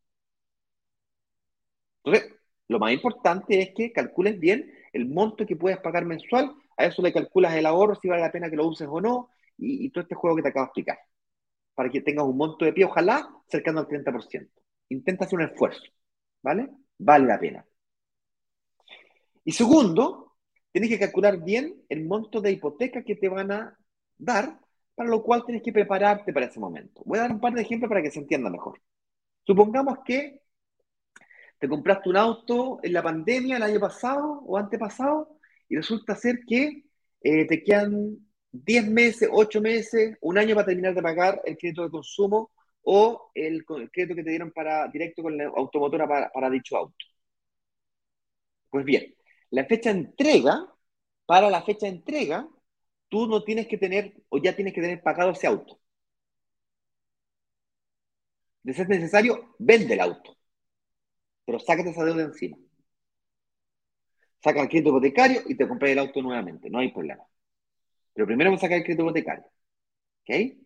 Entonces, lo más importante es que calcules bien el monto que puedes pagar mensual, a eso le calculas el ahorro, si vale la pena que lo uses o no, y, todo este juego que te acabo de explicar, para que tengas un monto de pie, ojalá, cercano al 30%. Intenta hacer un esfuerzo, ¿vale? Vale la pena. Y segundo, tienes que calcular bien el monto de hipoteca que te van a dar para lo cual tienes que prepararte para ese momento. Voy a dar un par de ejemplos para que se entienda mejor. Supongamos que te compraste un auto en la pandemia el año pasado o antepasado y resulta ser que eh, te quedan 10 meses, 8 meses, un año para terminar de pagar el crédito de consumo o el, crédito que te dieron para, directo con la automotora para, dicho auto. Pues bien, la fecha de entrega, para la fecha de entrega, tú no tienes que tener o ya tienes que tener pagado ese auto. De ser necesario, vende el auto. Pero sácate esa deuda encima. Saca el crédito hipotecario y te compras el auto nuevamente. No hay problema. Pero primero vamos a sacar el crédito hipotecario. ¿Ok?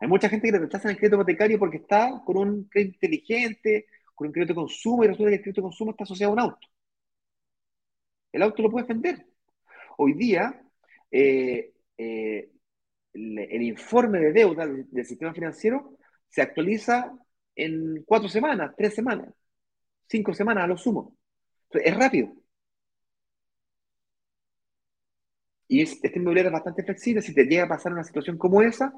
Hay mucha gente que le rechazan el crédito hipotecario porque está con un crédito inteligente, con un crédito de consumo y resulta que el crédito de consumo está asociado a un auto. El auto lo puedes vender. Hoy día, eh, eh, el, informe de deuda del, sistema financiero se actualiza en cuatro semanas, tres semanas, cinco semanas a lo sumo. es rápido. Y este inmobiliario es bastante flexible. Si te llega a pasar una situación como esa,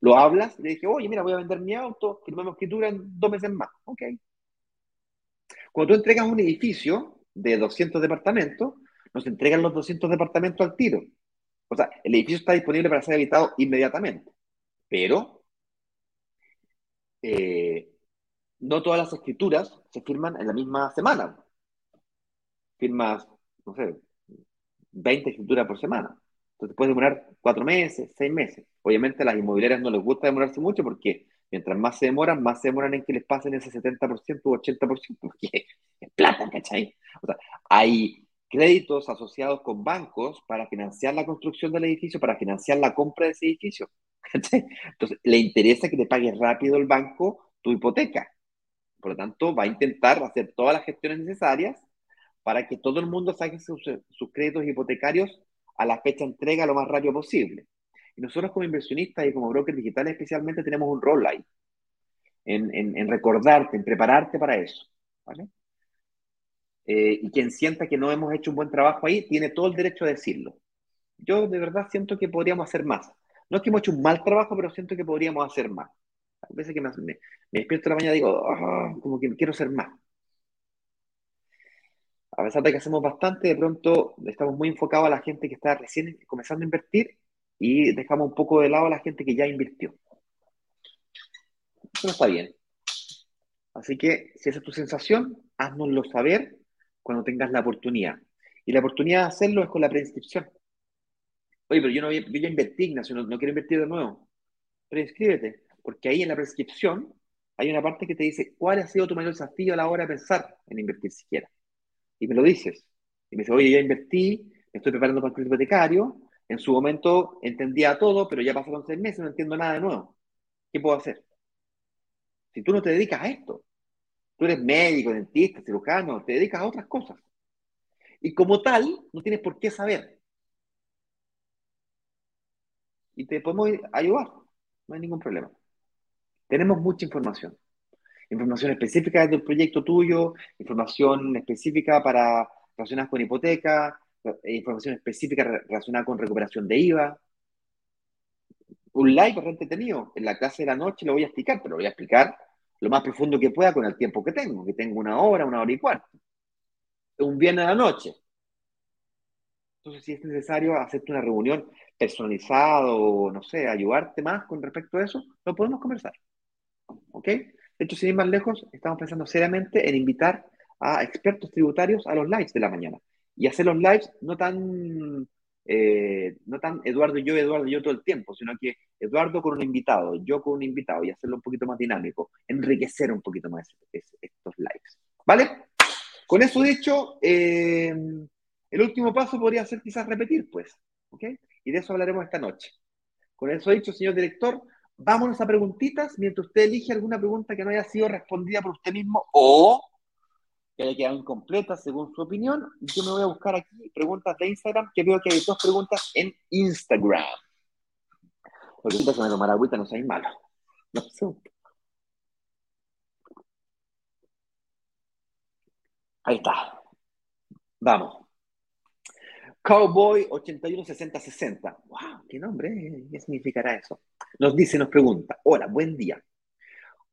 lo hablas le dije, oye, mira, voy a vender mi auto, firmamos escritura en dos meses más. Ok. Cuando tú entregas un edificio de 200 departamentos, nos entregan los 200 departamentos al tiro. O sea, el edificio está disponible para ser habitado inmediatamente. Pero eh, no todas las escrituras se firman en la misma semana. Firmas, no sé, 20 escrituras por semana. Entonces puede demorar cuatro meses, seis meses. Obviamente a las inmobiliarias no les gusta demorarse mucho porque mientras más se demoran, más se demoran en que les pasen ese 70% u 80%, porque [laughs] es plata, ¿cachai? O sea, hay créditos asociados con bancos para financiar la construcción del edificio, para financiar la compra de ese edificio. ¿cachai? Entonces, le interesa que te pague rápido el banco tu hipoteca. Por lo tanto, va a intentar hacer todas las gestiones necesarias para que todo el mundo saque sus, créditos hipotecarios a la fecha de entrega lo más rápido posible. Y nosotros como inversionistas y como brokers digitales especialmente tenemos un rol ahí, en, recordarte, en prepararte para eso. Eh, y quien sienta que no hemos hecho un buen trabajo ahí, tiene todo el derecho a decirlo. Yo de verdad siento que podríamos hacer más. No es que hemos hecho un mal trabajo, pero siento que podríamos hacer más. A veces que me, me, despierto la mañana y digo, ah, como que quiero hacer más a pesar de que hacemos bastante, de pronto estamos muy enfocados a la gente que está recién comenzando a invertir y dejamos un poco de lado a la gente que ya invirtió. Eso no está bien. Así que, si esa es tu sensación, háznoslo saber cuando tengas la oportunidad. Y la oportunidad de hacerlo es con la preinscripción. Oye, pero yo, no, yo ya invertí, Ignacio, no, quiero invertir de nuevo. Preinscríbete, porque ahí en la prescripción hay una parte que te dice cuál ha sido tu mayor desafío a la hora de pensar en invertir siquiera y me lo dices. Y me dice, oye, ya invertí, me estoy preparando para el hipotecario, en su momento entendía todo, pero ya pasaron seis meses, no entiendo nada de nuevo. ¿Qué puedo hacer? Si tú no te dedicas a esto, tú eres médico, dentista, cirujano, te dedicas a otras cosas. Y como tal, no tienes por qué saber. Y te podemos ayudar, no hay ningún problema. Tenemos mucha información información específica del proyecto tuyo, información específica para relacionadas con hipoteca, eh, información específica relacionada con recuperación de IVA. Un live bastante entretenido. En la clase de la noche lo voy a explicar, pero lo voy a explicar lo más profundo que pueda con el tiempo que tengo, que tengo una hora, una hora y cuarto. Un viernes a la noche. Entonces, si es necesario hacerte una reunión personalizada o, no sé, ayudarte más con respecto a eso, lo podemos conversar. ¿Ok? De hecho, sin ir más lejos, estamos pensando seriamente en invitar a expertos tributarios a los lives de la mañana y hacer los lives no tan, eh, no tan Eduardo yo, Eduardo yo todo el tiempo, sino que Eduardo con un invitado, yo con un invitado y hacerlo un poquito más dinámico, enriquecer un poquito más estos lives. ¿Vale? Con eso dicho, eh, el último paso podría ser quizás repetir, pues, ¿ok? Y de eso hablaremos esta noche. Con eso dicho, señor director, vámonos a preguntitas mientras usted elige alguna pregunta que no haya sido respondida por usted mismo o que haya quedado incompleta según su opinión. Yo me voy a buscar aquí preguntas de Instagram, que veo que hay dos preguntas en Instagram. Porque si me tomar agüita, no soy malo. No sé. Ahí está. Vamos. Cowboy 816060. ¡Wow! ¿Qué nombre? ¿Qué significará eso? Nos dice, nos pregunta, hola, buen día.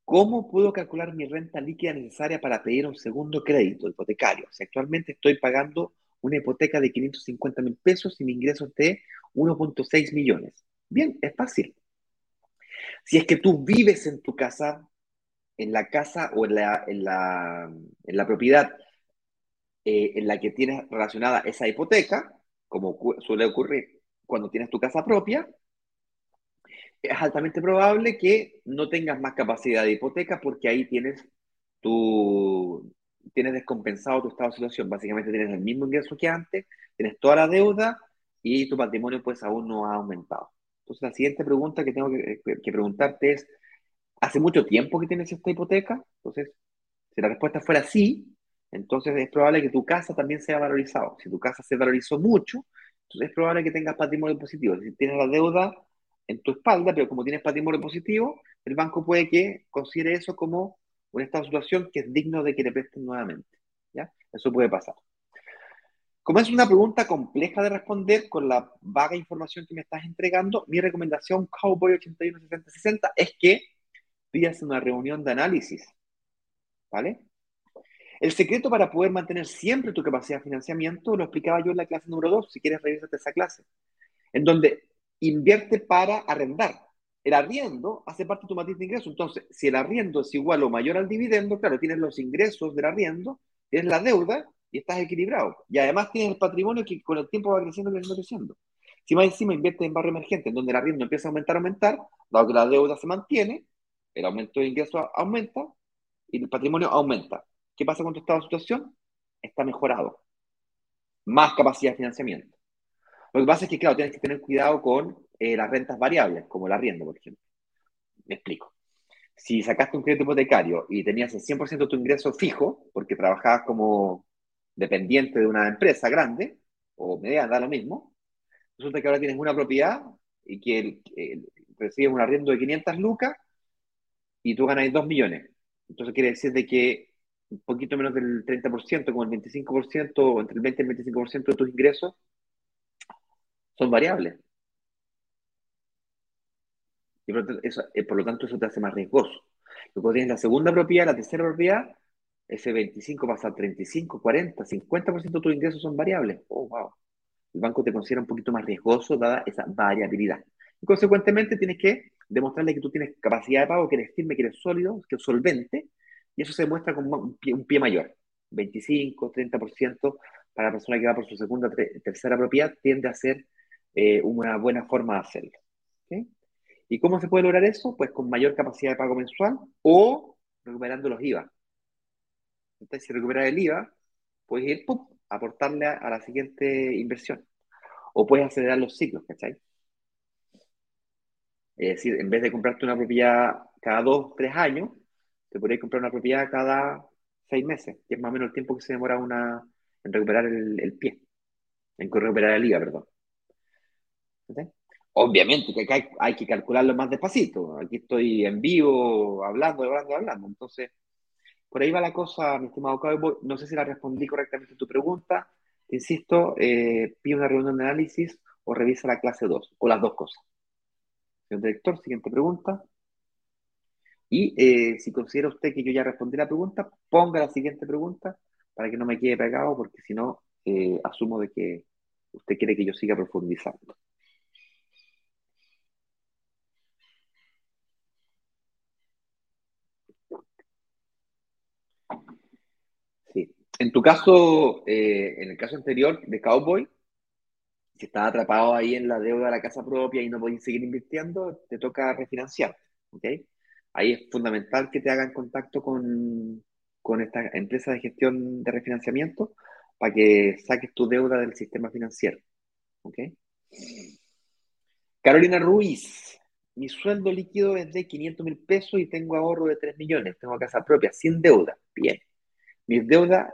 ¿Cómo puedo calcular mi renta líquida necesaria para pedir un segundo crédito hipotecario? Si actualmente estoy pagando una hipoteca de 550 mil pesos y mi ingreso es de 1.6 millones. Bien, es fácil. Si es que tú vives en tu casa, en la casa o en la, en la, propiedad eh, en la que tienes relacionada esa hipoteca, como suele ocurrir cuando tienes tu casa propia, es altamente probable que no tengas más capacidad de hipoteca porque ahí tienes tu, tienes descompensado tu estado de situación. Básicamente tienes el mismo ingreso que antes, tienes toda la deuda y tu patrimonio pues aún no ha aumentado. Entonces la siguiente pregunta que tengo que, que preguntarte es, ¿hace mucho tiempo que tienes esta hipoteca? Entonces, si la respuesta fuera sí, entonces es probable que tu casa también sea valorizado. Si tu casa se valorizó mucho, entonces es probable que tengas patrimonio positivo. Si tienes la deuda en tu espalda, pero como tienes patrimonio positivo, el banco puede que considere eso como un estado de situación que es digno de que le presten nuevamente. ¿ya? Eso puede pasar. Como es una pregunta compleja de responder con la vaga información que me estás entregando, mi recomendación Cowboy 816060 es que pidas una reunión de análisis. ¿Vale? El secreto para poder mantener siempre tu capacidad de financiamiento lo explicaba yo en la clase número 2, si quieres revisarte esa clase, en donde invierte para arrendar. El arriendo hace parte de tu matriz de ingresos. Entonces, si el arriendo es igual o mayor al dividendo, claro, tienes los ingresos del arriendo, tienes la deuda y estás equilibrado. Y además tienes el patrimonio que con el tiempo va creciendo, creciendo, creciendo. Si más encima inviertes en barrio emergente, en donde el arriendo empieza a aumentar, aumentar, dado que la deuda se mantiene, el aumento de ingresos aumenta y el patrimonio aumenta. ¿Qué pasa con de situación? Está mejorado. Más capacidad de financiamiento. Lo que pasa es que, claro, tienes que tener cuidado con eh, las rentas variables, como el arriendo, por ejemplo. Me explico. Si sacaste un crédito hipotecario y tenías el 100% de tu ingreso fijo, porque trabajabas como dependiente de una empresa grande o mediana, da lo mismo, resulta que ahora tienes una propiedad y que recibes un arriendo de 500 lucas y tú ganas 2 millones. Entonces quiere decir de que un poquito menos del 30%, como el 25%, o entre el 20 y el 25% de tus ingresos son variables. Y por lo, tanto, eso, eh, por lo tanto, eso te hace más riesgoso. Luego tienes la segunda propiedad, la tercera propiedad, ese 25 pasa a 35, 40, 50% de tus ingresos son variables. Oh, wow. El banco te considera un poquito más riesgoso dada esa variabilidad. Y consecuentemente tienes que demostrarle que tú tienes capacidad de pago, que eres firme, que eres sólido, que eres solvente, y eso se demuestra con un pie, un pie mayor. 25, 30% para la persona que va por su segunda, tercera propiedad tiende a ser eh, una buena forma de hacerlo. ¿Y cómo se puede lograr eso? Pues con mayor capacidad de pago mensual o recuperando los IVA. Entonces, si recuperas el IVA, puedes ir ¡pum! aportarle a, a, la siguiente inversión. O puedes acelerar los ciclos, ¿cachai? Es decir, en vez de comprarte una propiedad cada dos, tres años, te podrías comprar una propiedad cada seis meses, que es más o menos el tiempo que se demora una, en recuperar el, pie, en recuperar el IVA, perdón. Obviamente que hay, hay, que calcularlo más despacito. Aquí estoy en vivo, hablando, hablando, hablando. Entonces, por ahí va la cosa, mi estimado Cowboy. No sé si la respondí correctamente a tu pregunta. Te insisto, eh, pide una reunión de análisis o revisa la clase 2, o las dos cosas. Señor director, siguiente pregunta. Y eh, si considera usted que yo ya respondí la pregunta, ponga la siguiente pregunta para que no me quede pegado, porque si no, eh, asumo de que usted quiere que yo siga profundizando. Sí. En tu caso, eh, en el caso anterior de Cowboy, si estás atrapado ahí en la deuda de la casa propia y no podés seguir invirtiendo, te toca refinanciar. ¿ok? Ahí es fundamental que te hagan contacto con, con esta empresa de gestión de refinanciamiento para que saques tu deuda del sistema financiero. ¿Ok? Carolina Ruiz, mi sueldo líquido es de 500 mil pesos y tengo ahorro de 3 millones. Tengo casa propia, sin deuda. Bien. Mis deudas,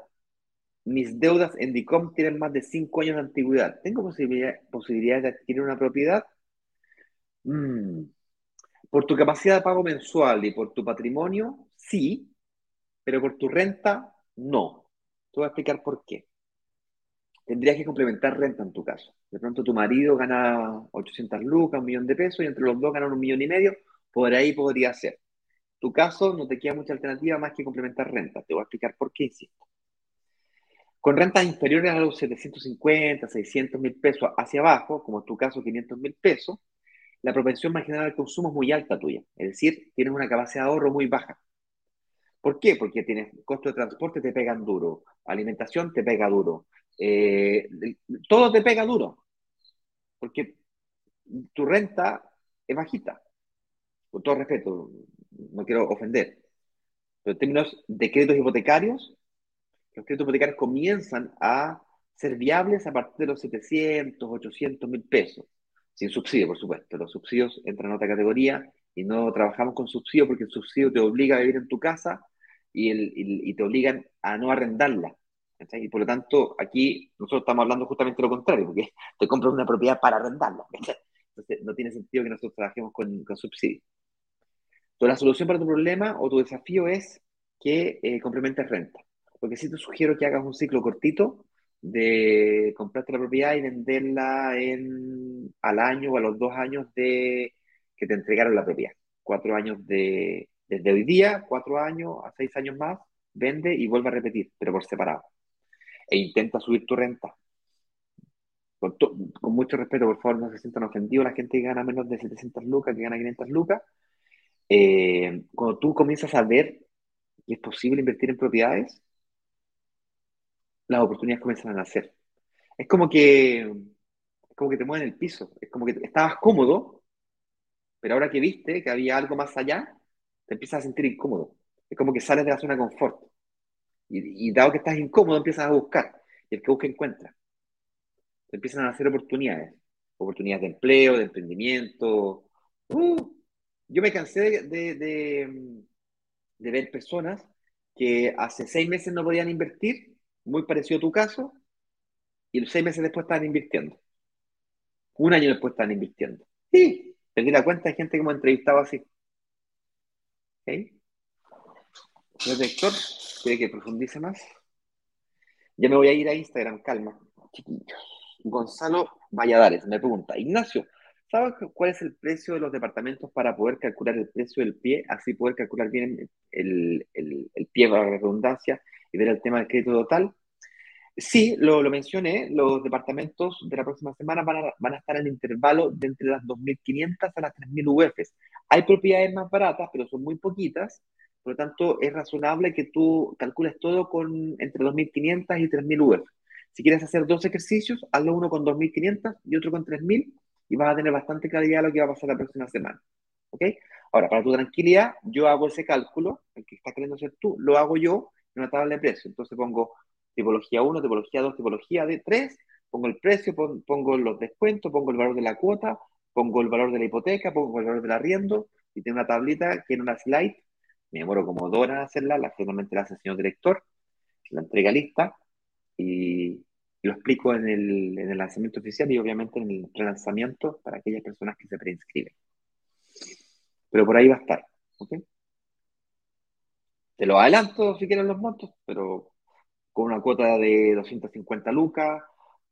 mis deudas en DICOM tienen más de 5 años de antigüedad. ¿Tengo posibilidad, posibilidades de adquirir una propiedad? Mm. Por tu capacidad de pago mensual y por tu patrimonio, sí, pero por tu renta, no. Te voy a explicar por qué. Tendrías que complementar renta en tu caso. De pronto tu marido gana 800 lucas, un millón de pesos, y entre los dos ganan un millón y medio, por ahí podría ser. Tu caso no te queda mucha alternativa más que complementar renta. Te voy a explicar por qué insisto. Con rentas inferiores a los 750, 600 mil pesos hacia abajo, como en tu caso 500 mil pesos, la propensión marginal al consumo es muy alta tuya. Es decir, tienes una capacidad de ahorro muy baja. ¿Por qué? Porque tienes costo de transporte, te pegan duro, alimentación te pega duro, eh, todo te pega duro, porque tu renta es bajita. con todo respeto, no quiero ofender, pero en términos de créditos hipotecarios, los créditos hipotecarios comienzan a ser viables a partir de los 700, 800 mil pesos, sin subsidio, por supuesto. Los subsidios entran en otra categoría y no trabajamos con subsidio porque el subsidio te obliga a vivir en tu casa y, te obligan a no arrendarla. Y por lo tanto, aquí nosotros estamos hablando justamente lo contrario, porque [laughs] te compras una propiedad para arrendarla. Entonces, no tiene sentido que nosotros trabajemos con, con subsidio. Entonces, la solución para tu problema o tu desafío es que eh, complementes renta. Porque si te sugiero que hagas un ciclo cortito de comprarte la propiedad y venderla en, al año o a los dos años de que te entregaron la propiedad. Cuatro años de, desde hoy día, cuatro años a seis años más, vende y vuelve a repetir, pero por separado. E intenta subir tu renta. Con, mucho respeto, por favor, no se sientan ofendidos la gente que gana menos de 700 lucas, que gana 500 lucas. Eh, cuando tú comienzas a ver que es posible invertir en propiedades, las oportunidades comienzan a nacer. Es como que, es como que te mueven el piso, es como que estabas cómodo, pero ahora que viste que había algo más allá, te empiezas a sentir incómodo. Es como que sales de la zona de confort. Y, dado que estás incómodo, empiezas a buscar. Y el que busca encuentra. Te empiezan a hacer oportunidades. Oportunidades de empleo, de emprendimiento. Uh, yo me cansé de, de, de ver personas que hace seis meses no podían invertir muy parecido a tu caso, y seis meses después estaban invirtiendo. Un año después estaban invirtiendo. Sí, te la cuenta de gente que hemos entrevistado así. ¿Ok? Señor director, ¿quiere que profundice más? Ya me voy a ir a Instagram, calma, chiquillos. Gonzalo Valladares me pregunta, Ignacio, ¿sabes cuál es el precio de los departamentos para poder calcular el precio del pie, así poder calcular bien el, el, el pie para la redundancia y ver el tema del crédito total. Sí, lo, lo mencioné, los departamentos de la próxima semana van a, van a estar en el intervalo de entre las 2.500 a las 3.000 UFs. Hay propiedades más baratas, pero son muy poquitas, por lo tanto es razonable que tú calcules todo con entre 2.500 y 3.000 UF. Si quieres hacer dos ejercicios, hazlo uno con 2.500 y otro con 3.000 y vas a tener bastante claridad de lo que va a pasar la próxima semana. ¿Ok? Ahora, para tu tranquilidad, yo hago ese cálculo, el que está queriendo hacer tú, lo hago yo una tabla de precios. Entonces pongo tipología 1, tipología 2, tipología de 3, pongo el precio, pongo los descuentos, pongo el valor de la cuota, pongo el valor de la hipoteca, pongo el valor del arriendo y tengo una tablita que en una slide, me demoro como dos horas en hacerla, la finalmente la hace el señor director, la entrega lista y, lo explico en el, en el, lanzamiento oficial y obviamente en el relanzamiento para aquellas personas que se preinscriben. Pero por ahí va a estar. ¿ok? Te lo adelanto si quieren los montos, pero con una cuota de 250 lucas,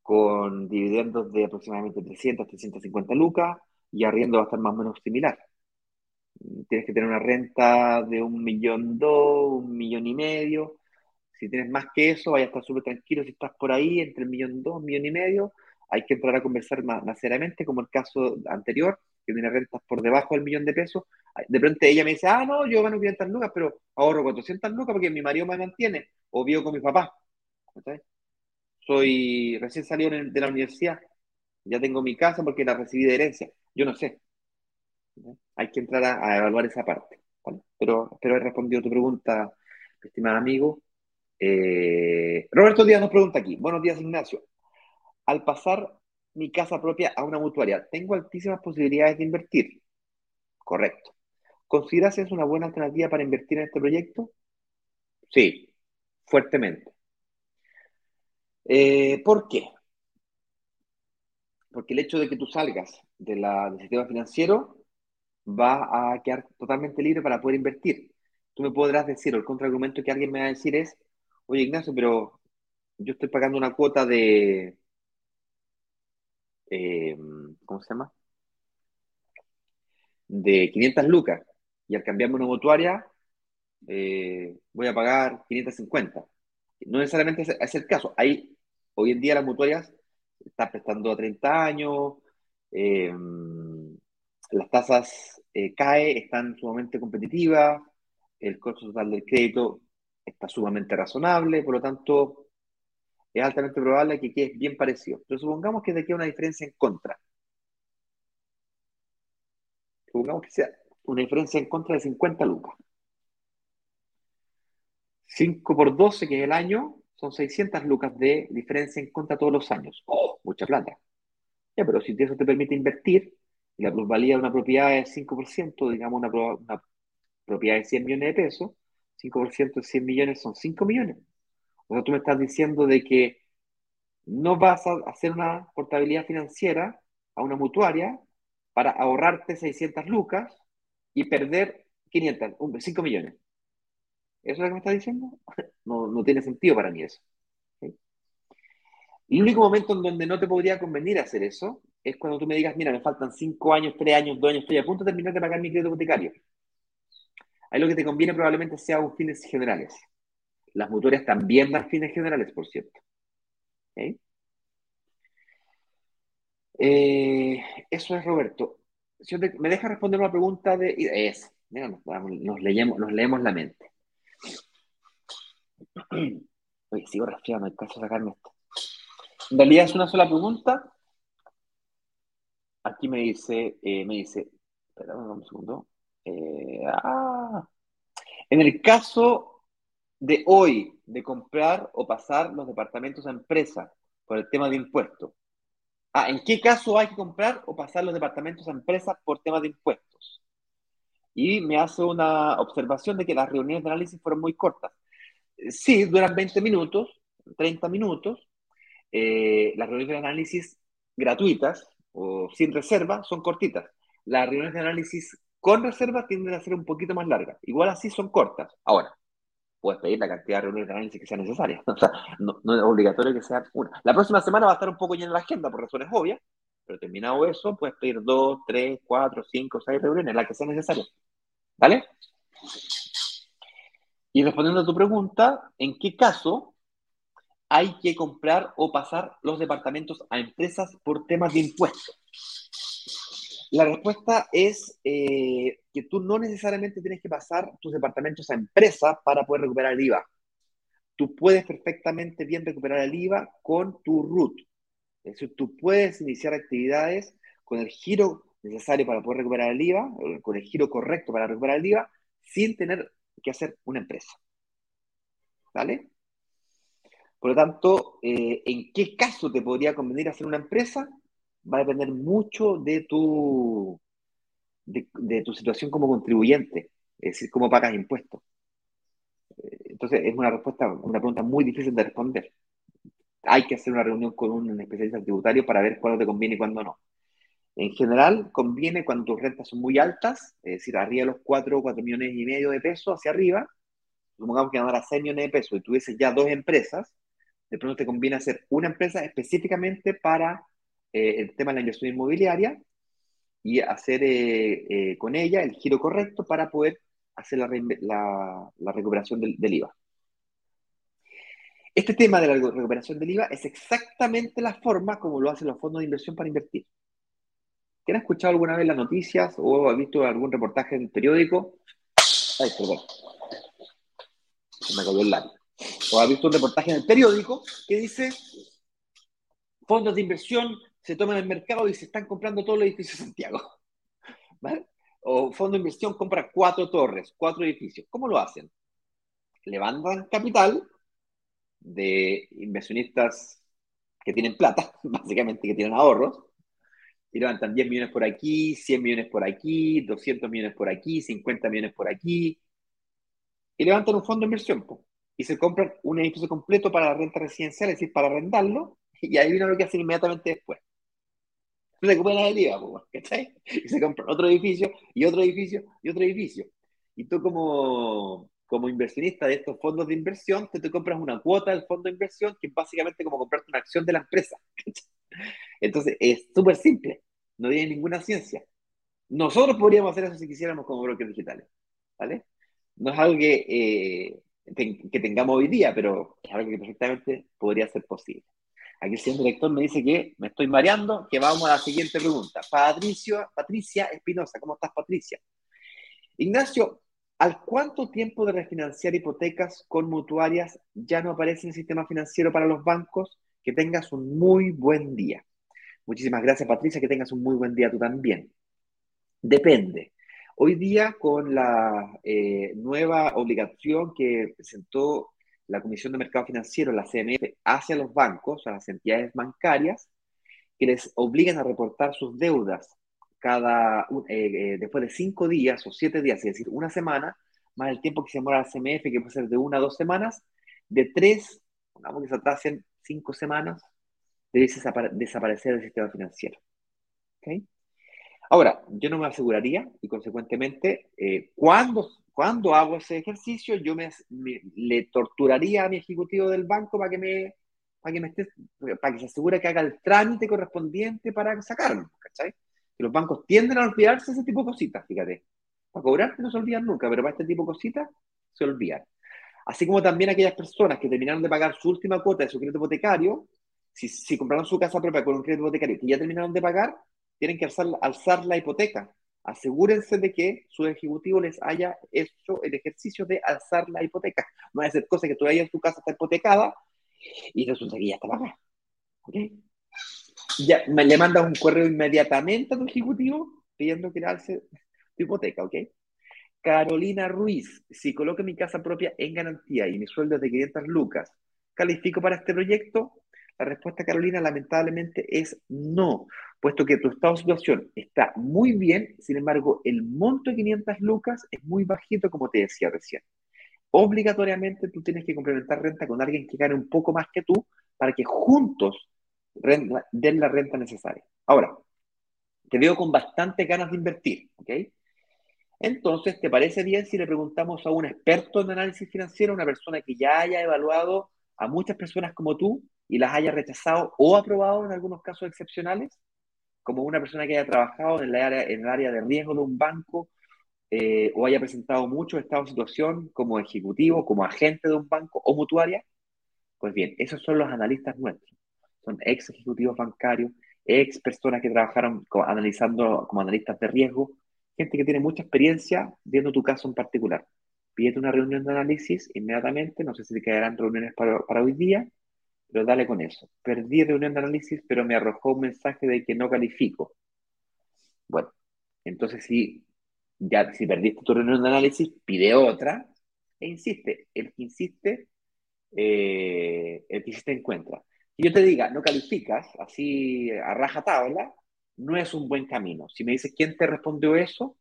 con dividendos de aproximadamente 300, 350 lucas, y arriendo va a estar más o menos similar. Tienes que tener una renta de un millón dos, un millón y medio. Si tienes más que eso, vaya a estar súper tranquilo. Si estás por ahí, entre el millón dos, millón y medio, hay que entrar a conversar más, más seriamente, como el caso anterior, que tiene rentas por debajo del millón de pesos, de pronto ella me dice, ah, no, yo gano 500 lucas, pero ahorro 400 lucas porque mi marido me mantiene, o vivo con mi papá. Soy recién salido de la universidad, ya tengo mi casa porque la recibí de herencia. Yo no sé. Hay que entrar a, evaluar esa parte. Pero espero haber respondido tu pregunta, estimado amigo. Eh, Roberto Díaz nos pregunta aquí. Buenos días, Ignacio. Al pasar mi casa propia a una mutuaria, ¿tengo altísimas posibilidades de invertir? Correcto. ¿Consideras es una buena alternativa para invertir en este proyecto? Sí, fuertemente. Eh, ¿Por qué? Porque el hecho de que tú salgas de la, del sistema financiero va a quedar totalmente libre para poder invertir. Tú me podrás decir, o el contraargumento que alguien me va a decir es, oye Ignacio, pero yo estoy pagando una cuota de, eh, ¿cómo se llama? De 500 lucas y al cambiarme una mutuaria eh, voy a pagar 550. No necesariamente es, el caso. Hay, hoy en día las mutuarias están prestando a 30 años, eh, las tasas CAE están sumamente competitivas, el costo total del crédito está sumamente razonable, por lo tanto es altamente probable que quede bien parecido. Pero supongamos que de aquí hay una diferencia en contra. Supongamos que sea una diferencia en contra de 50 lucas. 5 por 12, que es el año, son 600 lucas de diferencia en contra todos los años. ¡Oh! Mucha plata. Ya, pero si eso te permite invertir, y la plusvalía de una propiedad es 5%, digamos una, una propiedad de 100 millones de pesos, 5% de 100 millones son 5 millones. O sea, tú me estás diciendo de que no vas a hacer una portabilidad financiera a una mutuaria para ahorrarte 600 lucas y perder 500, 5 millones. ¿Eso es lo que me estás diciendo? [laughs] No, no tiene sentido para mí eso. El único momento en donde no te podría convenir hacer eso es cuando tú me digas, mira, me faltan 5 años, 3 años, 2 años, estoy a punto de terminar de pagar mi crédito hipotecario. Ahí lo que te conviene probablemente sea un fines generales. Las mutuarias también dan fines generales, por cierto. Eh, eso es, Roberto. ¿Me deja responder una pregunta de... Es, nos, leemos, nos leemos la mente. [clears throat] Oye, sigo resfriado, no hay caso de sacarme esto. En realidad es una sola pregunta. Aquí me dice, eh, me dice, espera un segundo. Eh, ah, en el caso de hoy, de comprar o pasar los departamentos a empresa por el tema de impuestos. Ah, ¿en qué caso hay que comprar o pasar los departamentos a empresa por tema de impuestos? Y me hace una observación de que las reuniones de análisis fueron muy cortas. Sí, duran 20 minutos, 30 minutos. Eh, las reuniones de análisis gratuitas o sin reserva son cortitas. Las reuniones de análisis con reserva tienden a ser un poquito más largas. Igual así son cortas. Ahora, puedes pedir la cantidad de reuniones de análisis que sea necesaria. [laughs] O sea, no, es obligatorio que sea una. La próxima semana va a estar un poco llena la agenda por razones obvias, pero terminado eso, puedes pedir dos, tres, cuatro, cinco, seis reuniones, las que sea necesaria. ¿Vale? Y respondiendo a tu pregunta, ¿en qué caso hay que comprar o pasar los departamentos a empresas por temas de impuestos? La respuesta es eh, que tú no necesariamente tienes que pasar tus departamentos a empresa para poder recuperar el IVA. Tú puedes perfectamente bien recuperar el IVA con tu RUT. Es decir, tú puedes iniciar actividades con el giro necesario para poder recuperar el IVA, con el giro correcto para recuperar el IVA, sin tener que hacer una empresa. ¿Vale? Por lo tanto, eh, ¿en qué caso te podría convenir hacer una empresa? Va a depender mucho de tu, de, tu situación como contribuyente, es decir, cómo pagas impuestos. Eh, entonces, es una respuesta, una pregunta muy difícil de responder. Hay que hacer una reunión con un especialista tributario para ver cuándo te conviene y cuándo no. En general, conviene cuando tus rentas son muy altas, es decir, arriba de los 4 o 4 millones y medio de pesos hacia arriba, supongamos que ganara 6 millones de pesos y tuvieses ya dos empresas, de pronto te conviene hacer una empresa específicamente para eh, el tema de la inversión inmobiliaria y hacer eh, eh, con ella el giro correcto para poder hacer la, la, recuperación del, IVA. Este tema de la recuperación del IVA es exactamente la forma como lo hacen los fondos de inversión para invertir. ¿Quién ha escuchado alguna vez las noticias o ha visto algún reportaje en el periódico? Ay, perdón. Se me cayó el lápiz. O ha visto un reportaje en el periódico que dice fondos de inversión se toman el mercado y se están comprando todos los edificios de Santiago. [laughs] ¿Vale? O fondo de inversión compra cuatro torres, cuatro edificios. ¿Cómo lo hacen? Levantan capital de inversionistas que tienen plata, [laughs] básicamente que tienen ahorros, y levantan 10 millones por aquí, 100 millones por aquí, 200 millones por aquí, 50 millones por aquí, y levantan un fondo de inversión, y se compran un edificio completo para la renta residencial, es decir, para arrendarlo, [laughs] y ahí viene lo que hacen inmediatamente después recupera el IVA, ¿cachai? Y se compra otro edificio, y otro edificio, y otro edificio. Y tú como, como inversionista de estos fondos de inversión, te, te compras una cuota del fondo de inversión, que es básicamente como comprarte una acción de la empresa. Entonces, es súper simple, no tiene ninguna ciencia. Nosotros podríamos hacer eso si quisiéramos como brokers digitales, ¿vale? No es algo que, eh, que tengamos hoy día, pero es algo que perfectamente podría ser posible. Aquí el señor director me dice que me estoy mareando, que vamos a la siguiente pregunta. Patricio, Patricia Espinosa, ¿cómo estás, Patricia? Ignacio, ¿al cuánto tiempo de refinanciar hipotecas con mutuarias ya no aparece en el sistema financiero para los bancos? Que tengas un muy buen día. Muchísimas gracias, Patricia, que tengas un muy buen día tú también. Depende. Hoy día, con la eh, nueva obligación que presentó la Comisión de Mercado Financiero, la CMF, hacia los bancos, a las entidades bancarias, que les obligan a reportar sus deudas cada, eh, eh, después de cinco días o siete días, es decir, una semana, más el tiempo que se demora la CMF, que puede ser de una a dos semanas, de tres, pongamos que se atrasen cinco semanas, debe desaparecer del sistema financiero. ¿Okay? Ahora, yo no me aseguraría y consecuentemente, eh, cuando, cuando hago ese ejercicio, yo me, le torturaría a mi ejecutivo del banco para que me, para que me esté, para que se asegure que haga el trámite correspondiente para sacarlo, ¿cachai? Los bancos tienden a olvidarse ese tipo de cositas, fíjate. Para cobrarte no se olvidan nunca, pero para este tipo de cositas se olvidan. Así como también aquellas personas que terminaron de pagar su última cuota de su crédito hipotecario, si, si compraron su casa propia con un crédito hipotecario que ya terminaron de pagar, tienen que alzar, alzar la hipoteca. Asegúrense de que su ejecutivo les haya hecho el ejercicio de alzar la hipoteca. No va a ser cosa que tú en tu casa está hipotecada y resulta que ya está pagada. ¿Ok? Ya, le mandas un correo inmediatamente a tu ejecutivo pidiendo que le alce tu hipoteca, ¿ok? Carolina Ruiz, si coloco mi casa propia en garantía y mi sueldo es de 500 lucas, ¿califico para este proyecto? La respuesta, Carolina, lamentablemente es no, puesto que tu estado de situación está muy bien, sin embargo, el monto de 500 lucas es muy bajito, como te decía recién. Obligatoriamente tú tienes que complementar renta con alguien que gane un poco más que tú para que juntos den la renta necesaria. Ahora, te veo con bastante ganas de invertir, ¿ok? Entonces, ¿te parece bien si le preguntamos a un experto en análisis financiero, una persona que ya haya evaluado a muchas personas como tú y las haya rechazado o aprobado en algunos casos excepcionales? Como una persona que haya trabajado en el área, en el área de riesgo de un banco eh, o haya presentado mucho estado de situación como ejecutivo, como agente de un banco o mutuaria. Pues bien, esos son los analistas nuestros. Son ex ejecutivos bancarios, ex personas que trabajaron analizando como analistas de riesgo gente que tiene mucha experiencia viendo tu caso en particular. Pídete una reunión de análisis inmediatamente, no sé si te quedarán reuniones para hoy día, pero dale con eso. Perdí reunión de análisis, pero me arrojó un mensaje de que no califico. Bueno, entonces si, ya, si perdiste tu reunión de análisis, pide otra e insiste. El que insiste, eh, el que insiste encuentra. Si yo te diga, no calificas, así a raja tabla, no es un buen camino. Si me dices quién te respondió eso,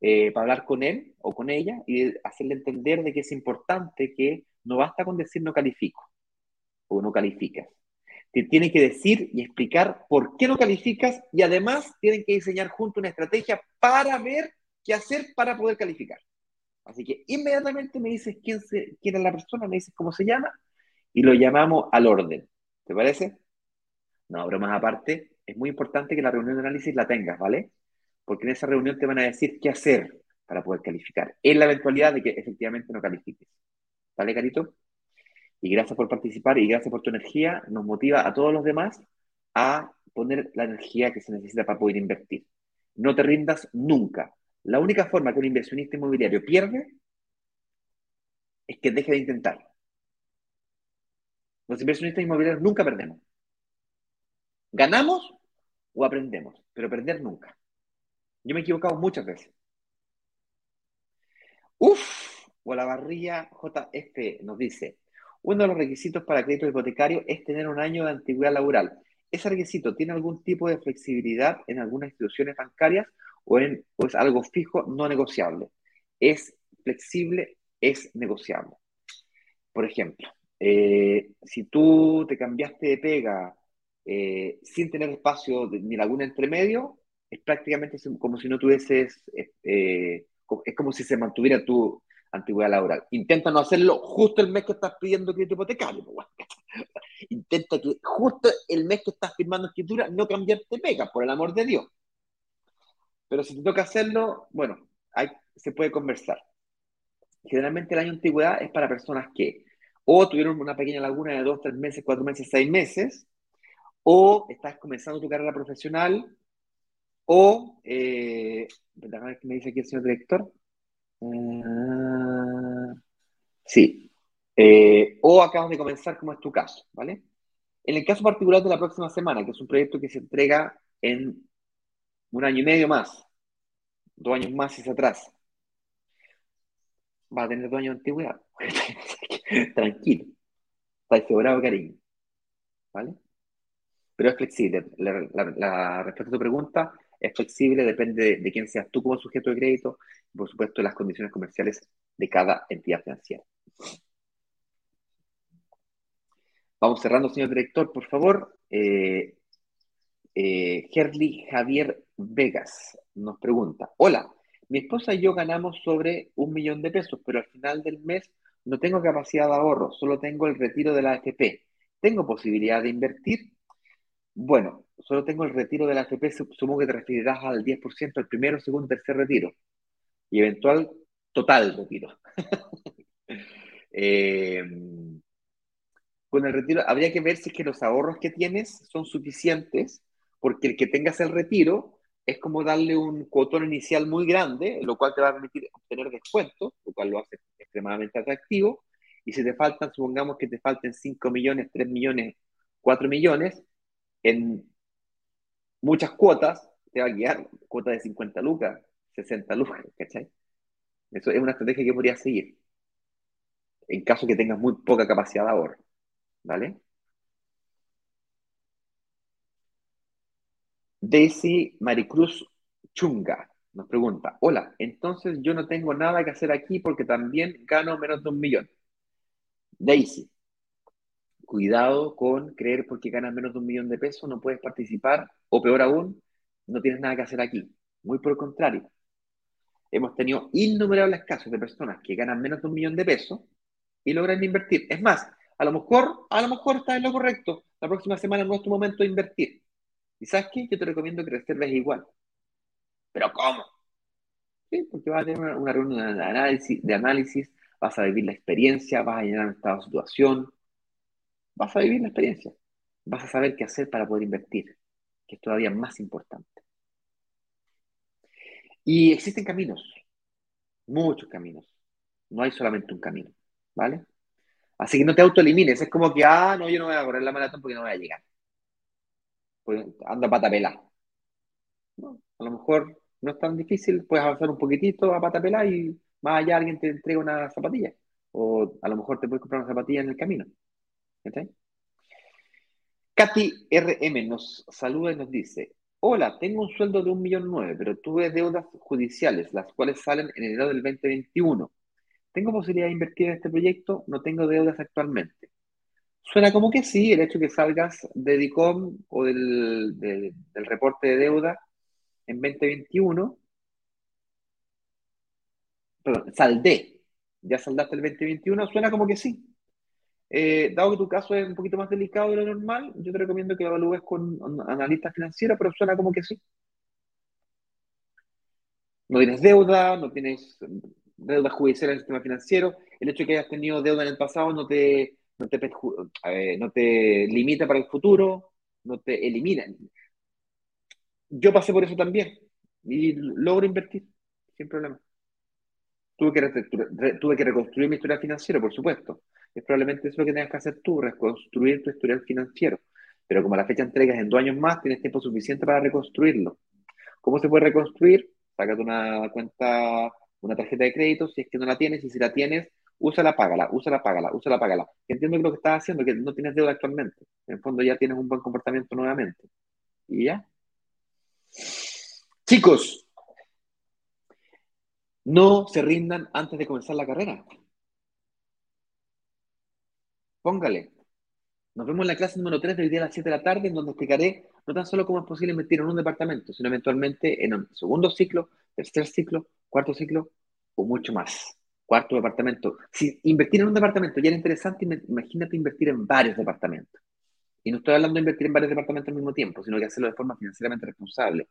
eh, para hablar con él o con ella y hacerle entender de que es importante que no basta con decir no califico o no calificas. Te tiene que decir y explicar por qué no calificas y además tienen que diseñar junto una estrategia para ver qué hacer para poder calificar. Así que inmediatamente me dices quién, se, quién es la persona, me dices cómo se llama y lo llamamos al orden. ¿Te parece? No, bromas aparte, es muy importante que la reunión de análisis la tengas, ¿vale? Porque en esa reunión te van a decir qué hacer para poder calificar, en la eventualidad de que efectivamente no califiques. ¿Vale, Carito? Y gracias por participar y gracias por tu energía. Nos motiva a todos los demás a poner la energía que se necesita para poder invertir. No te rindas nunca. La única forma que un inversionista inmobiliario pierde es que deje de intentar. Los inversionistas inmobiliarios nunca perdemos. Ganamos o aprendemos, pero perder nunca. Yo me he equivocado muchas veces. Uf, o la barrilla JF nos dice, uno de los requisitos para crédito hipotecario es tener un año de antigüedad laboral. ¿Ese requisito tiene algún tipo de flexibilidad en algunas instituciones bancarias o, en, es algo fijo, no negociable? Es flexible, es negociable. Por ejemplo, eh, si tú te cambiaste de pega eh, sin tener espacio ni laguna entre medio, es prácticamente como si no tuvieses, eh, es como si se mantuviera tu antigüedad laboral. Intenta no hacerlo justo el mes que estás pidiendo crédito hipotecario. [laughs] Intenta que justo el mes que estás firmando escritura no cambiarte pega, por el amor de Dios. Pero si te toca hacerlo, bueno, hay, se puede conversar. Generalmente el año antigüedad es para personas que o tuvieron una pequeña laguna de dos, tres meses, cuatro meses, seis meses, o estás comenzando tu carrera profesional, o, eh, ¿qué me dice aquí el señor director? Uh, sí, eh, o acabas de comenzar, como es tu caso, ¿vale? En el caso particular de la próxima semana, que es un proyecto que se entrega en un año y medio más, dos años más se atrasa, va a tener dos años de antigüedad. [laughs] Tranquilo. Está asegurado, cariño. ¿Vale? Pero es flexible. La, respuesta a tu pregunta es flexible, depende de, quién seas tú como sujeto de crédito y, por supuesto, las condiciones comerciales de cada entidad financiera. Vamos cerrando, señor director, por favor. Eh, eh, Javier Vegas nos pregunta, hola, mi esposa y yo ganamos sobre un millón de pesos, pero al final del mes no tengo capacidad de ahorro, solo tengo el retiro de la AFP. ¿Tengo posibilidad de invertir? Bueno, solo tengo el retiro de la AFP, supongo que te referirás al 10%, el primero, segundo, tercer retiro y eventual total retiro. [laughs] eh, con el retiro habría que ver si es que los ahorros que tienes son suficientes, porque el que tengas el retiro es como darle un cuotón inicial muy grande, lo cual te va a permitir obtener descuentos, lo cual lo hace extremadamente atractivo. Y si te faltan, supongamos que te falten 5 millones, 3 millones, 4 millones, en muchas cuotas te va a quedar cuota de 50 lucas, 60 lucas, ¿cachai? Eso es una estrategia que podrías seguir en caso que tengas muy poca capacidad de ahorro. ¿Vale? Daisy Maricruz Chunga nos pregunta, hola, entonces yo no tengo nada que hacer aquí porque también gano menos de un millón. Daisy, cuidado con creer porque ganas menos de un millón de pesos no puedes participar o peor aún, no tienes nada que hacer aquí. Muy por el contrario. Hemos tenido innumerables casos de personas que ganan menos de un millón de pesos y logran invertir. Es más, a lo mejor, a lo mejor estás en lo correcto. La próxima semana no es tu momento de invertir. ¿Y sabes qué? Yo te recomiendo que reserves igual. ¿Pero cómo? Sí, porque vas a tener una, reunión de análisis, de análisis, vas a vivir la experiencia, vas a llenar un estado de situación, vas a vivir la experiencia. Vas a saber qué hacer para poder invertir, que es todavía más importante. Y existen caminos, muchos caminos. No hay solamente un camino, ¿vale? Así que no te autoelimines. Es como que, ah, no, yo no voy a correr la maratón porque no voy a llegar. Pues anda pata pelada. a lo mejor no es tan difícil, puedes avanzar un poquitito a pata pelada y más allá alguien te entrega una zapatilla. O a lo mejor te puedes comprar una zapatilla en el camino. ¿Okay? Katy RM nos saluda y nos dice, hola, tengo un sueldo de un millón nueve, pero tuve deudas judiciales, las cuales salen en enero del 2021. ¿Tengo posibilidad de invertir en este proyecto? No tengo deudas actualmente. Suena como que sí, el hecho de que salgas de DICOM o del, reporte de deuda en 2021, perdón, saldé, ya saldaste el 2021, suena como que sí. Eh, dado que tu caso es un poquito más delicado de lo normal, yo te recomiendo que lo evalúes con analistas financieros, pero suena como que sí. No tienes deuda, no tienes deuda judicial en el sistema financiero. El hecho de que hayas tenido deuda en el pasado no te, no te, no te limita para el futuro, no te elimina. Yo pasé por eso también y logro invertir sin problema. Tuve que, tuve que reconstruir mi historial financiero, por supuesto. Es probablemente eso lo que tengas que hacer tú, reconstruir tu historial financiero. Pero como la fecha de entrega es en dos años más, tienes tiempo suficiente para reconstruirlo. ¿Cómo se puede reconstruir? Sácate una cuenta una tarjeta de crédito, si es que no la tienes, y si la tienes, úsala, págala, úsala, págala, úsala, págala. Entiendo que lo que estás haciendo, que no tienes deuda actualmente. En el fondo ya tienes un buen comportamiento nuevamente. Y ya. Chicos, no se rindan antes de comenzar la carrera. Póngale. Nos vemos en la clase número 3 del día a las 7 de la tarde, en donde explicaré no tan solo cómo es posible invertir en un departamento, sino eventualmente en un segundo ciclo, tercer ciclo, cuarto ciclo o mucho más. Cuarto departamento. Si invertir en un departamento ya era interesante, imagínate invertir en varios departamentos. Y no estoy hablando de invertir en varios departamentos al mismo tiempo, sino que hacerlo de forma financieramente responsable.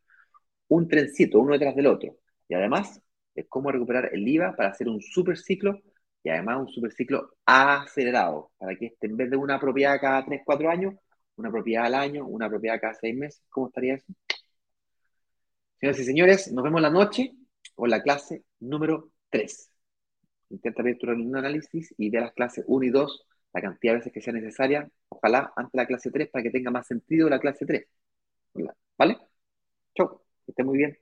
Un trencito, uno detrás del otro. Y además, es cómo recuperar el IVA para hacer un super ciclo y además un super ciclo acelerado, para que este, en vez de una propiedad cada 3, 4 años, una propiedad al año, una propiedad cada 6 meses. ¿Cómo estaría eso? Señoras y señores, nos vemos la noche o la clase número 3. Intenta ver tu análisis y ve las clases 1 y 2 la cantidad de veces que sea necesaria, ojalá antes de la clase 3 para que tenga más sentido la clase 3. ¿Vale? Chau, que esté muy bien.